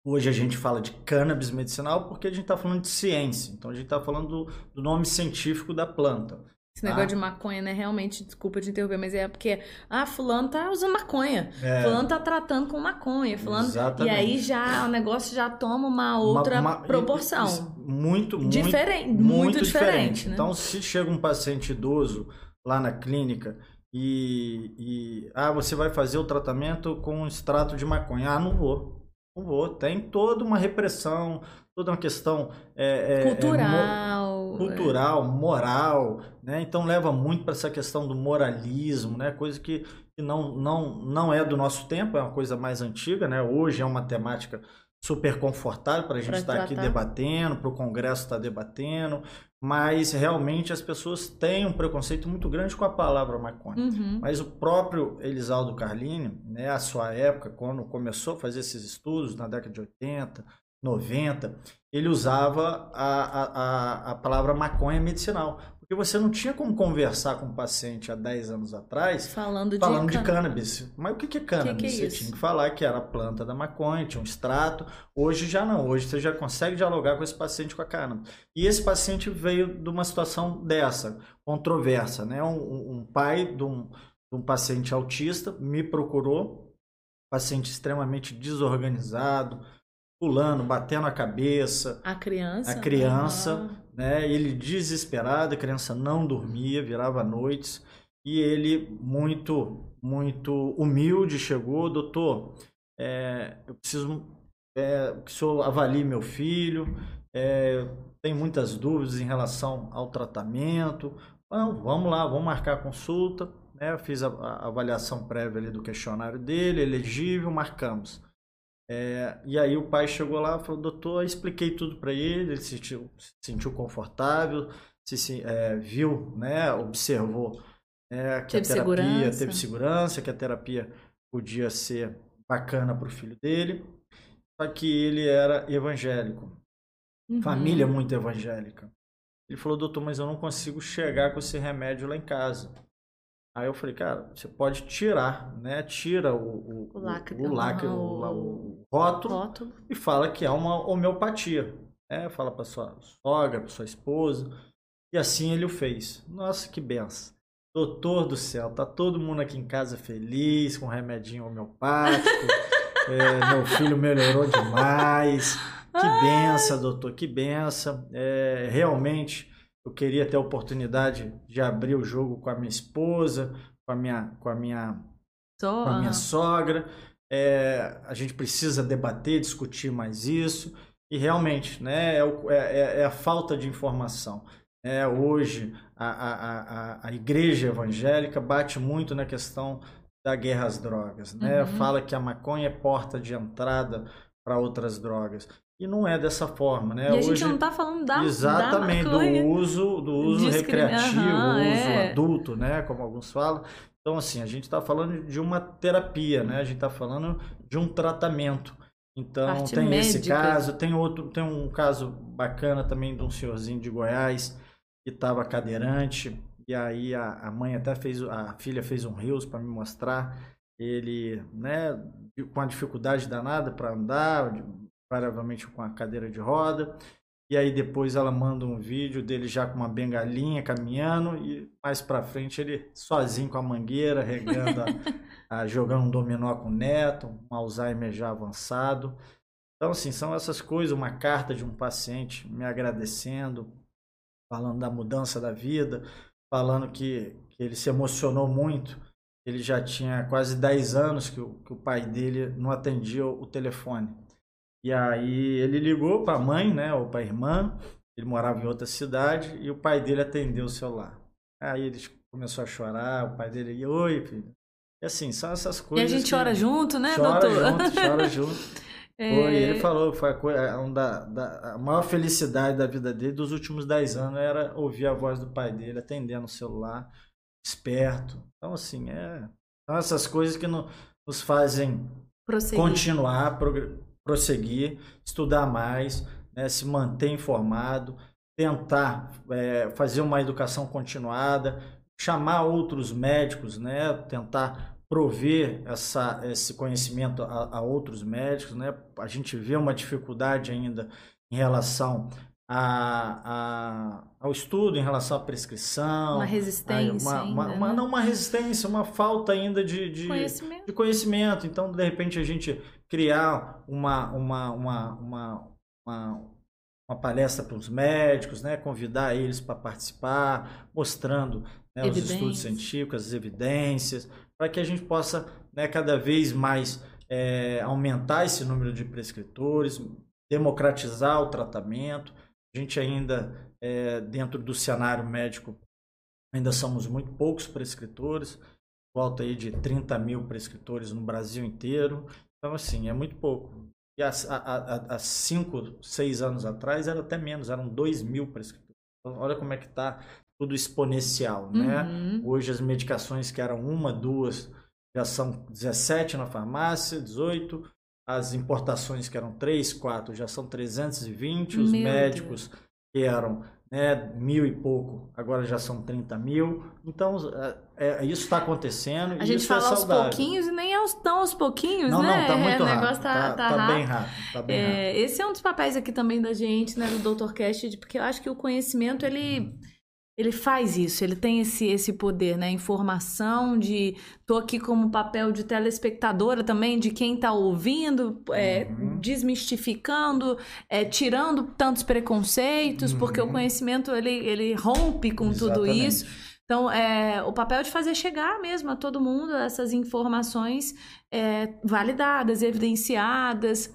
hoje a gente fala de cannabis medicinal porque a gente está falando de ciência. Então, a gente está falando do, do, nome científico da planta. Esse negócio ah. de maconha, né? Realmente, desculpa te interromper, mas é porque, ah, fulano tá usando maconha. É. Fulano tá tratando com maconha. Fulano... Exatamente. E aí já o negócio já toma uma outra uma, uma, proporção. Muito, muito. Diferente. Muito, muito diferente. diferente né? Então, se chega um paciente idoso lá na clínica e, e. Ah, você vai fazer o tratamento com um extrato de maconha. Ah, não vou. Não vou. Tem toda uma repressão, toda uma questão é, é, cultural, é, cultural, moral, né? Então leva muito para essa questão do moralismo, né? Coisa que, que não, não, não é do nosso tempo, é uma coisa mais antiga, né? Hoje é uma temática super confortável para a gente estar tá aqui debatendo, para o Congresso estar tá debatendo, mas realmente as pessoas têm um preconceito muito grande com a palavra maconha. Uhum. Mas o próprio Elisaldo Carlini, né, a sua época, quando começou a fazer esses estudos, na década de 80, 90, ele usava a, a, a palavra maconha medicinal. Porque você não tinha como conversar com um paciente há 10 anos atrás falando de, falando de cannabis. Mas o que, é cannabis? Que que é você tinha que falar que era a planta da maconha, tinha um extrato. Hoje já não. Hoje você já consegue dialogar com esse paciente com a cannabis. E esse paciente veio de uma situação dessa, controversa. Né? Um, um pai de um, de um paciente autista me procurou, paciente extremamente desorganizado, pulando, batendo a cabeça. A criança? A criança, uhum. né? Ele desesperado, a criança não dormia, virava noites. E ele, muito, muito humilde, chegou, doutor, é, eu preciso é, que o senhor avalie meu filho, é, tem muitas dúvidas em relação ao tratamento. Não, vamos lá, vamos marcar a consulta. Né? Eu fiz a, a avaliação prévia ali do questionário dele, elegível, marcamos. É, e aí o pai chegou lá e falou, doutor, expliquei tudo para ele, ele se sentiu, se sentiu confortável, se, é, viu, né, observou é, que teve a terapia segurança. teve segurança, que a terapia podia ser bacana para o filho dele, só que ele era evangélico, uhum. família muito evangélica. Ele falou, doutor, mas eu não consigo chegar com esse remédio lá em casa. Aí eu falei, cara, você pode tirar, né? Tira o, o, o lacre, o, lacre, o, o, rótulo, rótulo, e fala que é uma homeopatia. Né? Fala para sua sogra, para sua esposa. E assim ele o fez. Nossa, que benção. Doutor do céu, tá todo mundo aqui em casa feliz, com remedinho homeopático. é, meu filho melhorou demais. Que benção, doutor, que benção. É, realmente eu queria ter a oportunidade de abrir o jogo com a minha esposa, com a minha, com a minha, com a minha sogra. É, a gente precisa debater, discutir mais isso. E realmente, né, é, é, é, é a falta de informação. É, hoje, a, a, a, a igreja evangélica bate muito na questão da guerra às drogas. Né? Uhum. Fala que a maconha é porta de entrada para outras drogas. E não é dessa forma, né? E a Hoje, gente não está falando da Exatamente, da do uso, do uso recreativo, uhum, uso é. adulto, né? Como alguns falam. Então, assim, a gente está falando de uma terapia, né? A gente está falando de um tratamento. Então, Parte tem médica. esse caso, tem outro, tem um caso bacana também de um senhorzinho de Goiás que estava cadeirante, e aí a, a mãe até fez, a filha fez um rios para me mostrar ele, né, com a dificuldade danada para andar, provavelmente com a cadeira de roda. E aí depois ela manda um vídeo dele já com uma bengalinha caminhando e mais para frente ele sozinho com a mangueira, regando, a, a, jogando um dominó com o neto, um Alzheimer já avançado. Então, assim, são essas coisas, uma carta de um paciente me agradecendo, falando da mudança da vida, falando que, que ele se emocionou muito. Ele já tinha quase 10 anos que o, que o pai dele não atendia o telefone. E aí ele ligou para a mãe, né, ou para a irmã, ele morava em outra cidade, e o pai dele atendeu o celular. Aí ele começou a chorar, o pai dele, oi, filho. E assim, são essas coisas. E a gente chora junto, né, chora doutor? Junto, chora junto. É... Foi, ele falou que foi a, coisa, é uma da, da, a maior felicidade da vida dele dos últimos 10 anos era ouvir a voz do pai dele atendendo o celular, esperto. Então, assim, é, são essas coisas que no, nos fazem Prosseguir. continuar, prosseguir, estudar mais, né, se manter informado, tentar é, fazer uma educação continuada, chamar outros médicos, né, tentar prover essa, esse conhecimento a, a, outros médicos. Né? A gente vê uma dificuldade ainda em relação a, a, ao estudo, em relação à prescrição. Uma resistência. Uma, ainda, uma, né? Não uma resistência, uma falta ainda de, de, conhecimento. de conhecimento. Então, de repente, a gente criar uma, uma, uma, uma, uma, uma palestra para os médicos, né? convidar eles para participar, mostrando né, os estudos científicos, as evidências, para que a gente possa né, cada vez mais é, aumentar esse número de prescritores, democratizar o tratamento. A gente ainda, é, dentro do cenário médico, ainda somos muito poucos prescritores, volta aí de 30 mil prescritores no Brasil inteiro. Então, assim, é muito pouco. E há, cinco, seis anos atrás era até menos, eram 2 mil prescritores. Então, olha como é que está tudo exponencial, né? Uhum. Hoje as medicações que eram uma, duas, já são 17 na farmácia, 18. As importações que eram 3, 4, já são 320. Os Meu médicos Deus. que eram né, mil e pouco, agora já são 30 mil. Então, é, é isso está acontecendo. A gente é fala é aos pouquinhos e nem aos, tão aos pouquinhos, não, né? Não, tá muito é, rápido. O negócio tá, tá, tá, tá rápido. bem rápido. Tá bem é, rápido. Esse é um dos papéis aqui também da gente, né, do Dr. Cast, porque eu acho que o conhecimento, ele ele faz isso, ele tem esse, esse poder, né? Informação de. Tô aqui como papel de telespectadora também, de quem tá ouvindo, é, uhum. desmistificando, é, tirando tantos preconceitos, uhum. porque o uhum. conhecimento ele, ele rompe com Exatamente. tudo isso. Então, é, o papel de fazer chegar mesmo a todo mundo essas informações é, validadas, evidenciadas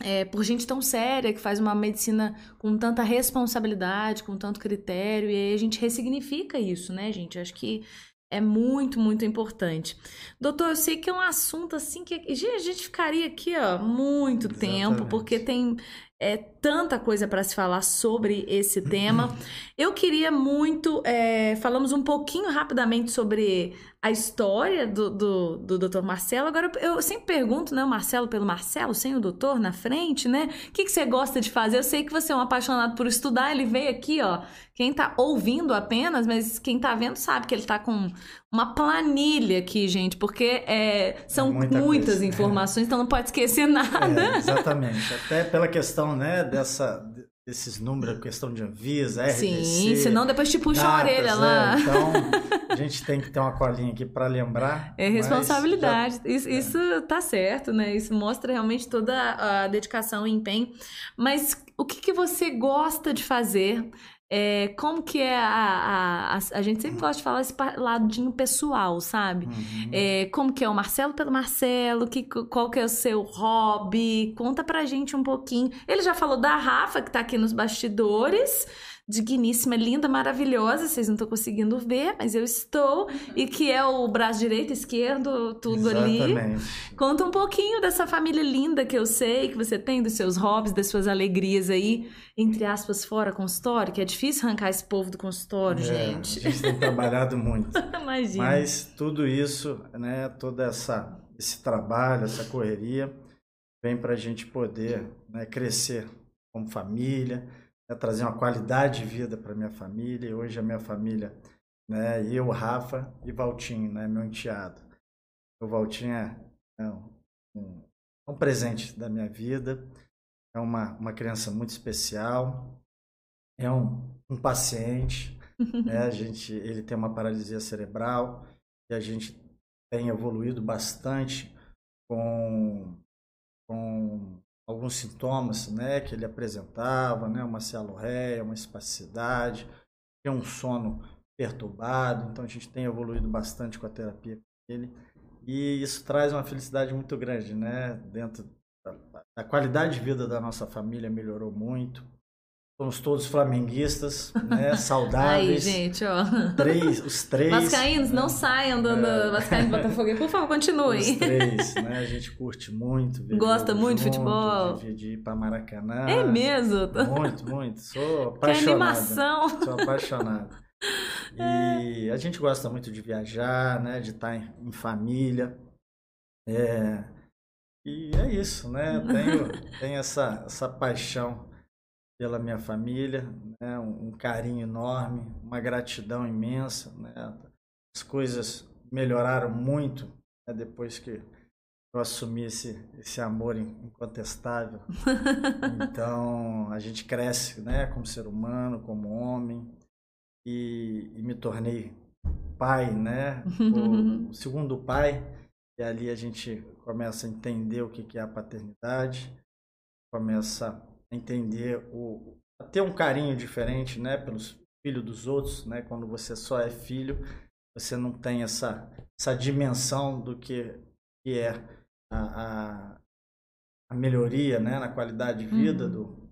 é, por gente tão séria, que faz uma medicina com tanta responsabilidade, com tanto critério, e aí a gente ressignifica isso, né, gente? Acho que é muito, muito importante. Doutor, eu sei que é um assunto assim que a gente ficaria aqui, ó, muito Exatamente. tempo, porque tem é, tanta coisa para se falar sobre esse tema. Eu queria muito. É, falamos um pouquinho rapidamente sobre a história do, do, do Dr. Marcelo. Agora, eu sempre pergunto, né? O Marcelo pelo Marcelo, sem o doutor na frente, né? O que, que você gosta de fazer? Eu sei que você é um apaixonado por estudar. Ele veio aqui, ó. Quem tá ouvindo apenas, mas quem tá vendo sabe que ele tá com uma planilha aqui, gente, porque é, são é muita muitas coisa, né? informações, é. então não pode esquecer nada. É, exatamente. Até pela questão, né, dessa esses números, questão de Anvisa, RDC... Sim, senão depois te puxa datas, a orelha lá. É, então, a gente tem que ter uma colinha aqui para lembrar. É responsabilidade. Já... Isso, é. isso tá certo, né? Isso mostra realmente toda a dedicação e empenho. Mas o que, que você gosta de fazer é, como que é a, a, a, gente sempre gosta de falar esse ladinho pessoal, sabe? Uhum. É, como que é o Marcelo pelo Marcelo, que, qual que é o seu hobby? Conta pra gente um pouquinho. Ele já falou da Rafa, que tá aqui nos bastidores, digníssima, linda, maravilhosa. Vocês não estão conseguindo ver, mas eu estou. E que é o braço direito, esquerdo, tudo Exatamente. ali. Conta um pouquinho dessa família linda que eu sei que você tem, dos seus hobbies, das suas alegrias aí, entre aspas, fora consultório, que é difícil arrancar esse povo do consultório, é, gente. A gente tem trabalhado muito. Imagina. Mas tudo isso, né, toda essa esse trabalho, essa correria, vem para a gente poder né, crescer como família, é trazer uma qualidade de vida para minha família. E hoje a minha família, né, eu, Rafa e Valtinho, né, meu enteado. O Valtinho é, é um, um, presente da minha vida. É uma, uma criança muito especial. é um, um paciente, né? a gente, ele tem uma paralisia cerebral e a gente tem evoluído bastante com, com alguns sintomas né, que ele apresentava, né, uma cialorreia, uma espasticidade, tem um sono perturbado, então a gente tem evoluído bastante com a terapia dele e isso traz uma felicidade muito grande, né, dentro da, qualidade de vida da nossa família melhorou muito, Somos todos flamenguistas, né? Saudáveis. Aí, gente, ó. Três, os três. Vascaínos, né? não saiam do é. Vascaínos Botafogo. Por favor, continuem. Os três, né? A gente curte muito. Gosta muito de futebol. De, de ir para Maracanã. É mesmo? Muito, muito. Sou apaixonado. Que animação. Sou apaixonado. E a gente gosta muito de viajar, né? De estar em, em família. É... E é isso, né? Tenho, tenho essa, essa paixão pela minha família, né? um, carinho enorme, uma gratidão imensa. Né? As coisas melhoraram muito né? depois que eu assumi esse, esse amor incontestável. Então, a gente cresce né? como ser humano, como homem, e, e me tornei pai, né? O, o, segundo pai, e ali a gente começa a entender o que é a paternidade, começa entender o ter um carinho diferente, né, pelos filhos dos outros, né? Quando você só é filho, você não tem essa essa dimensão do que que é a, a, a melhoria, né, na qualidade de vida uhum. do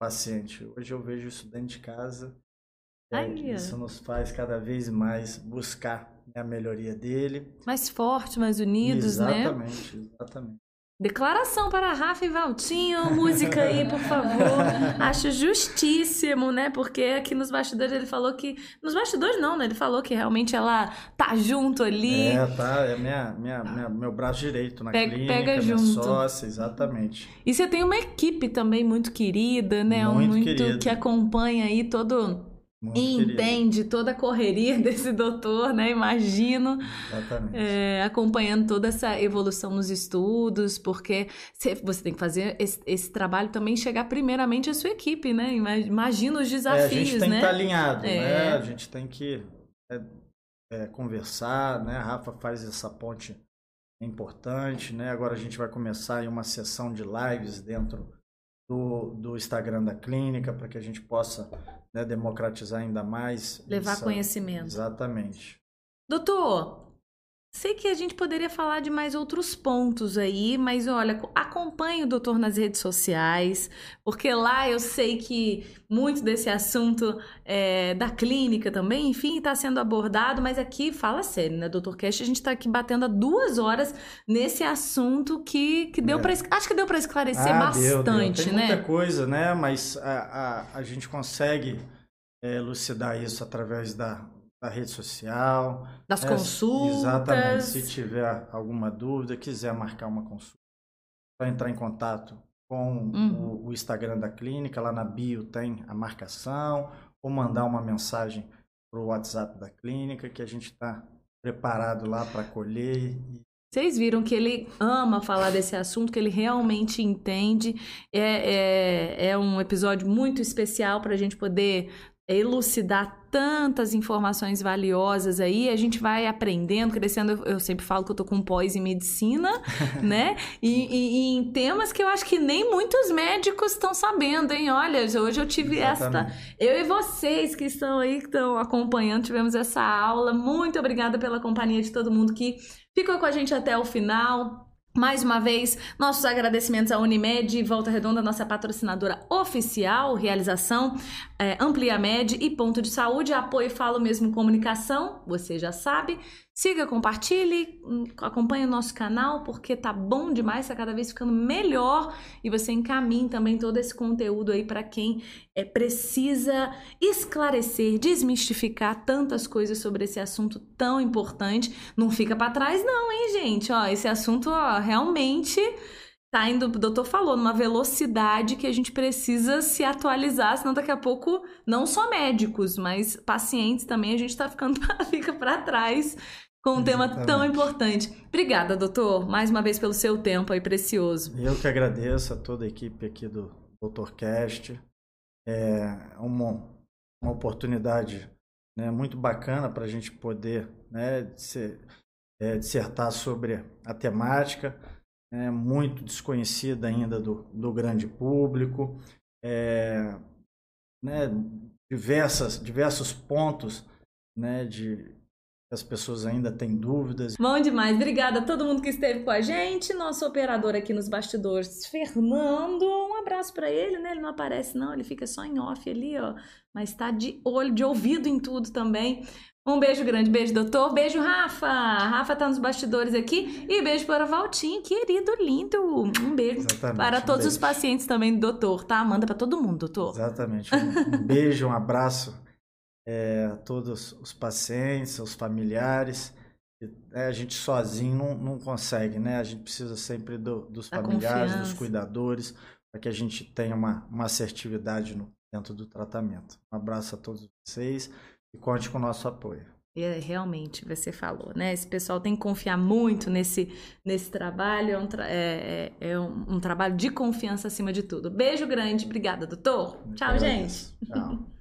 paciente. Hoje eu vejo isso dentro de casa. É, isso nos faz cada vez mais buscar né, a melhoria dele. Mais forte, mais unidos, exatamente, né? Exatamente, exatamente. Declaração para Rafa e Valtinho, música aí, por favor. Acho justíssimo, né? Porque aqui nos bastidores ele falou que. Nos bastidores não, né? Ele falou que realmente ela tá junto ali. É, tá. É minha, minha, minha meu braço direito na pega, clínica, pega junto. sócia, exatamente. E você tem uma equipe também muito querida, né? Muito, muito querido. que acompanha aí todo Muito e querido. entende toda a correria desse doutor, né? Imagino. Exatamente. É, acompanhando toda essa evolução nos estudos, porque você tem que fazer esse, esse, trabalho também chegar primeiramente à sua equipe, né? Imagina os desafios, é, a gente tem né? que estar alinhado, É. né? A gente tem que é, é, conversar, né? A Rafa faz essa ponte importante, né? Agora a gente vai começar em uma sessão de lives dentro do, do Instagram da clínica para que a gente possa né, democratizar ainda mais. Levar essa- conhecimento. Exatamente. Doutor, sei que a gente poderia falar de mais outros pontos aí, mas olha, acompanhe o doutor nas redes sociais, porque lá eu sei que muito desse assunto é, da clínica também, enfim, está sendo abordado, mas aqui fala sério, né, doutor Cash? A gente está aqui batendo há duas horas nesse assunto que, que deu É. para acho que deu para esclarecer Ah, deu, deu. bastante, Tem né? muita coisa, né? Mas a, a, a gente consegue é, elucidar isso através da, da rede social. Das É, consultas. Exatamente. Se tiver alguma dúvida, quiser marcar uma consulta, é só entrar em contato com Uhum. o, o Instagram da clínica, lá na bio tem a marcação, ou mandar uma mensagem para o WhatsApp da clínica, que a gente está preparado lá para acolher. Vocês viram que ele ama falar desse assunto, que ele realmente entende. É, é, é um episódio muito especial para a gente poder elucidar tantas informações valiosas aí. A gente vai aprendendo, crescendo. Eu, eu sempre falo que eu tô com pós em medicina, né? E, e- e em temas que eu acho que nem muitos médicos estão sabendo, hein? Olha, hoje eu tive esta Exatamente. eu e vocês que estão aí, que estão acompanhando, tivemos essa aula. Muito obrigada pela companhia de todo mundo que ficou com a gente até o final. Mais uma vez, nossos agradecimentos à Unimed, Volta Redonda, nossa patrocinadora oficial, realização, é, Amplia Med e Ponto de Saúde, apoio Falo Mesmo Comunicação, você já sabe. Siga, compartilhe, hum, acompanhe o nosso canal, porque tá bom demais, tá cada vez ficando melhor. E você encaminhe também todo esse conteúdo aí para quem é, precisa esclarecer, desmistificar tantas coisas sobre esse assunto tão importante. Não fica para trás, não, hein, gente? Ó, esse assunto, ó, realmente tá indo, o doutor falou, numa velocidade que a gente precisa se atualizar, senão daqui a pouco, não só médicos, mas pacientes também, a gente tá ficando fica para trás com um tema tão Exatamente. importante. Obrigada, doutor, mais uma vez pelo seu tempo aí precioso. Eu que agradeço a toda a equipe aqui do Dr. Cast. é uma, uma oportunidade né, muito bacana para a gente poder né, ser, é, dissertar sobre a temática, é, muito desconhecida ainda do, do grande público, é, né, diversas, diversos pontos né, de as pessoas ainda têm dúvidas. Bom demais, obrigada a todo mundo que esteve com a gente, nosso operador aqui nos bastidores, Fernando, um abraço para ele, né? Ele não aparece não, ele fica só em off ali, ó, mas está de olho, de ouvido em tudo também. Um beijo grande, beijo doutor, beijo Rafa, Rafa tá nos bastidores aqui e beijo para Valtinho, querido, lindo, um beijo Exatamente, para todos um beijo. os pacientes também do doutor, tá? Manda para todo mundo, doutor. Exatamente, um, um beijo, um abraço é, a todos os pacientes, os familiares. É, a gente sozinho não, não consegue, né? A gente precisa sempre do, dos a familiares, confiança. dos cuidadores, para que a gente tenha uma, uma assertividade no, dentro do tratamento. Um abraço a todos vocês e conte com o nosso apoio. É, realmente, você falou, né? Esse pessoal tem que confiar muito nesse, nesse trabalho, é um, tra é, é, é um, um, trabalho de confiança acima de tudo. Beijo grande, obrigada, doutor. Tchau, gente. Tchau.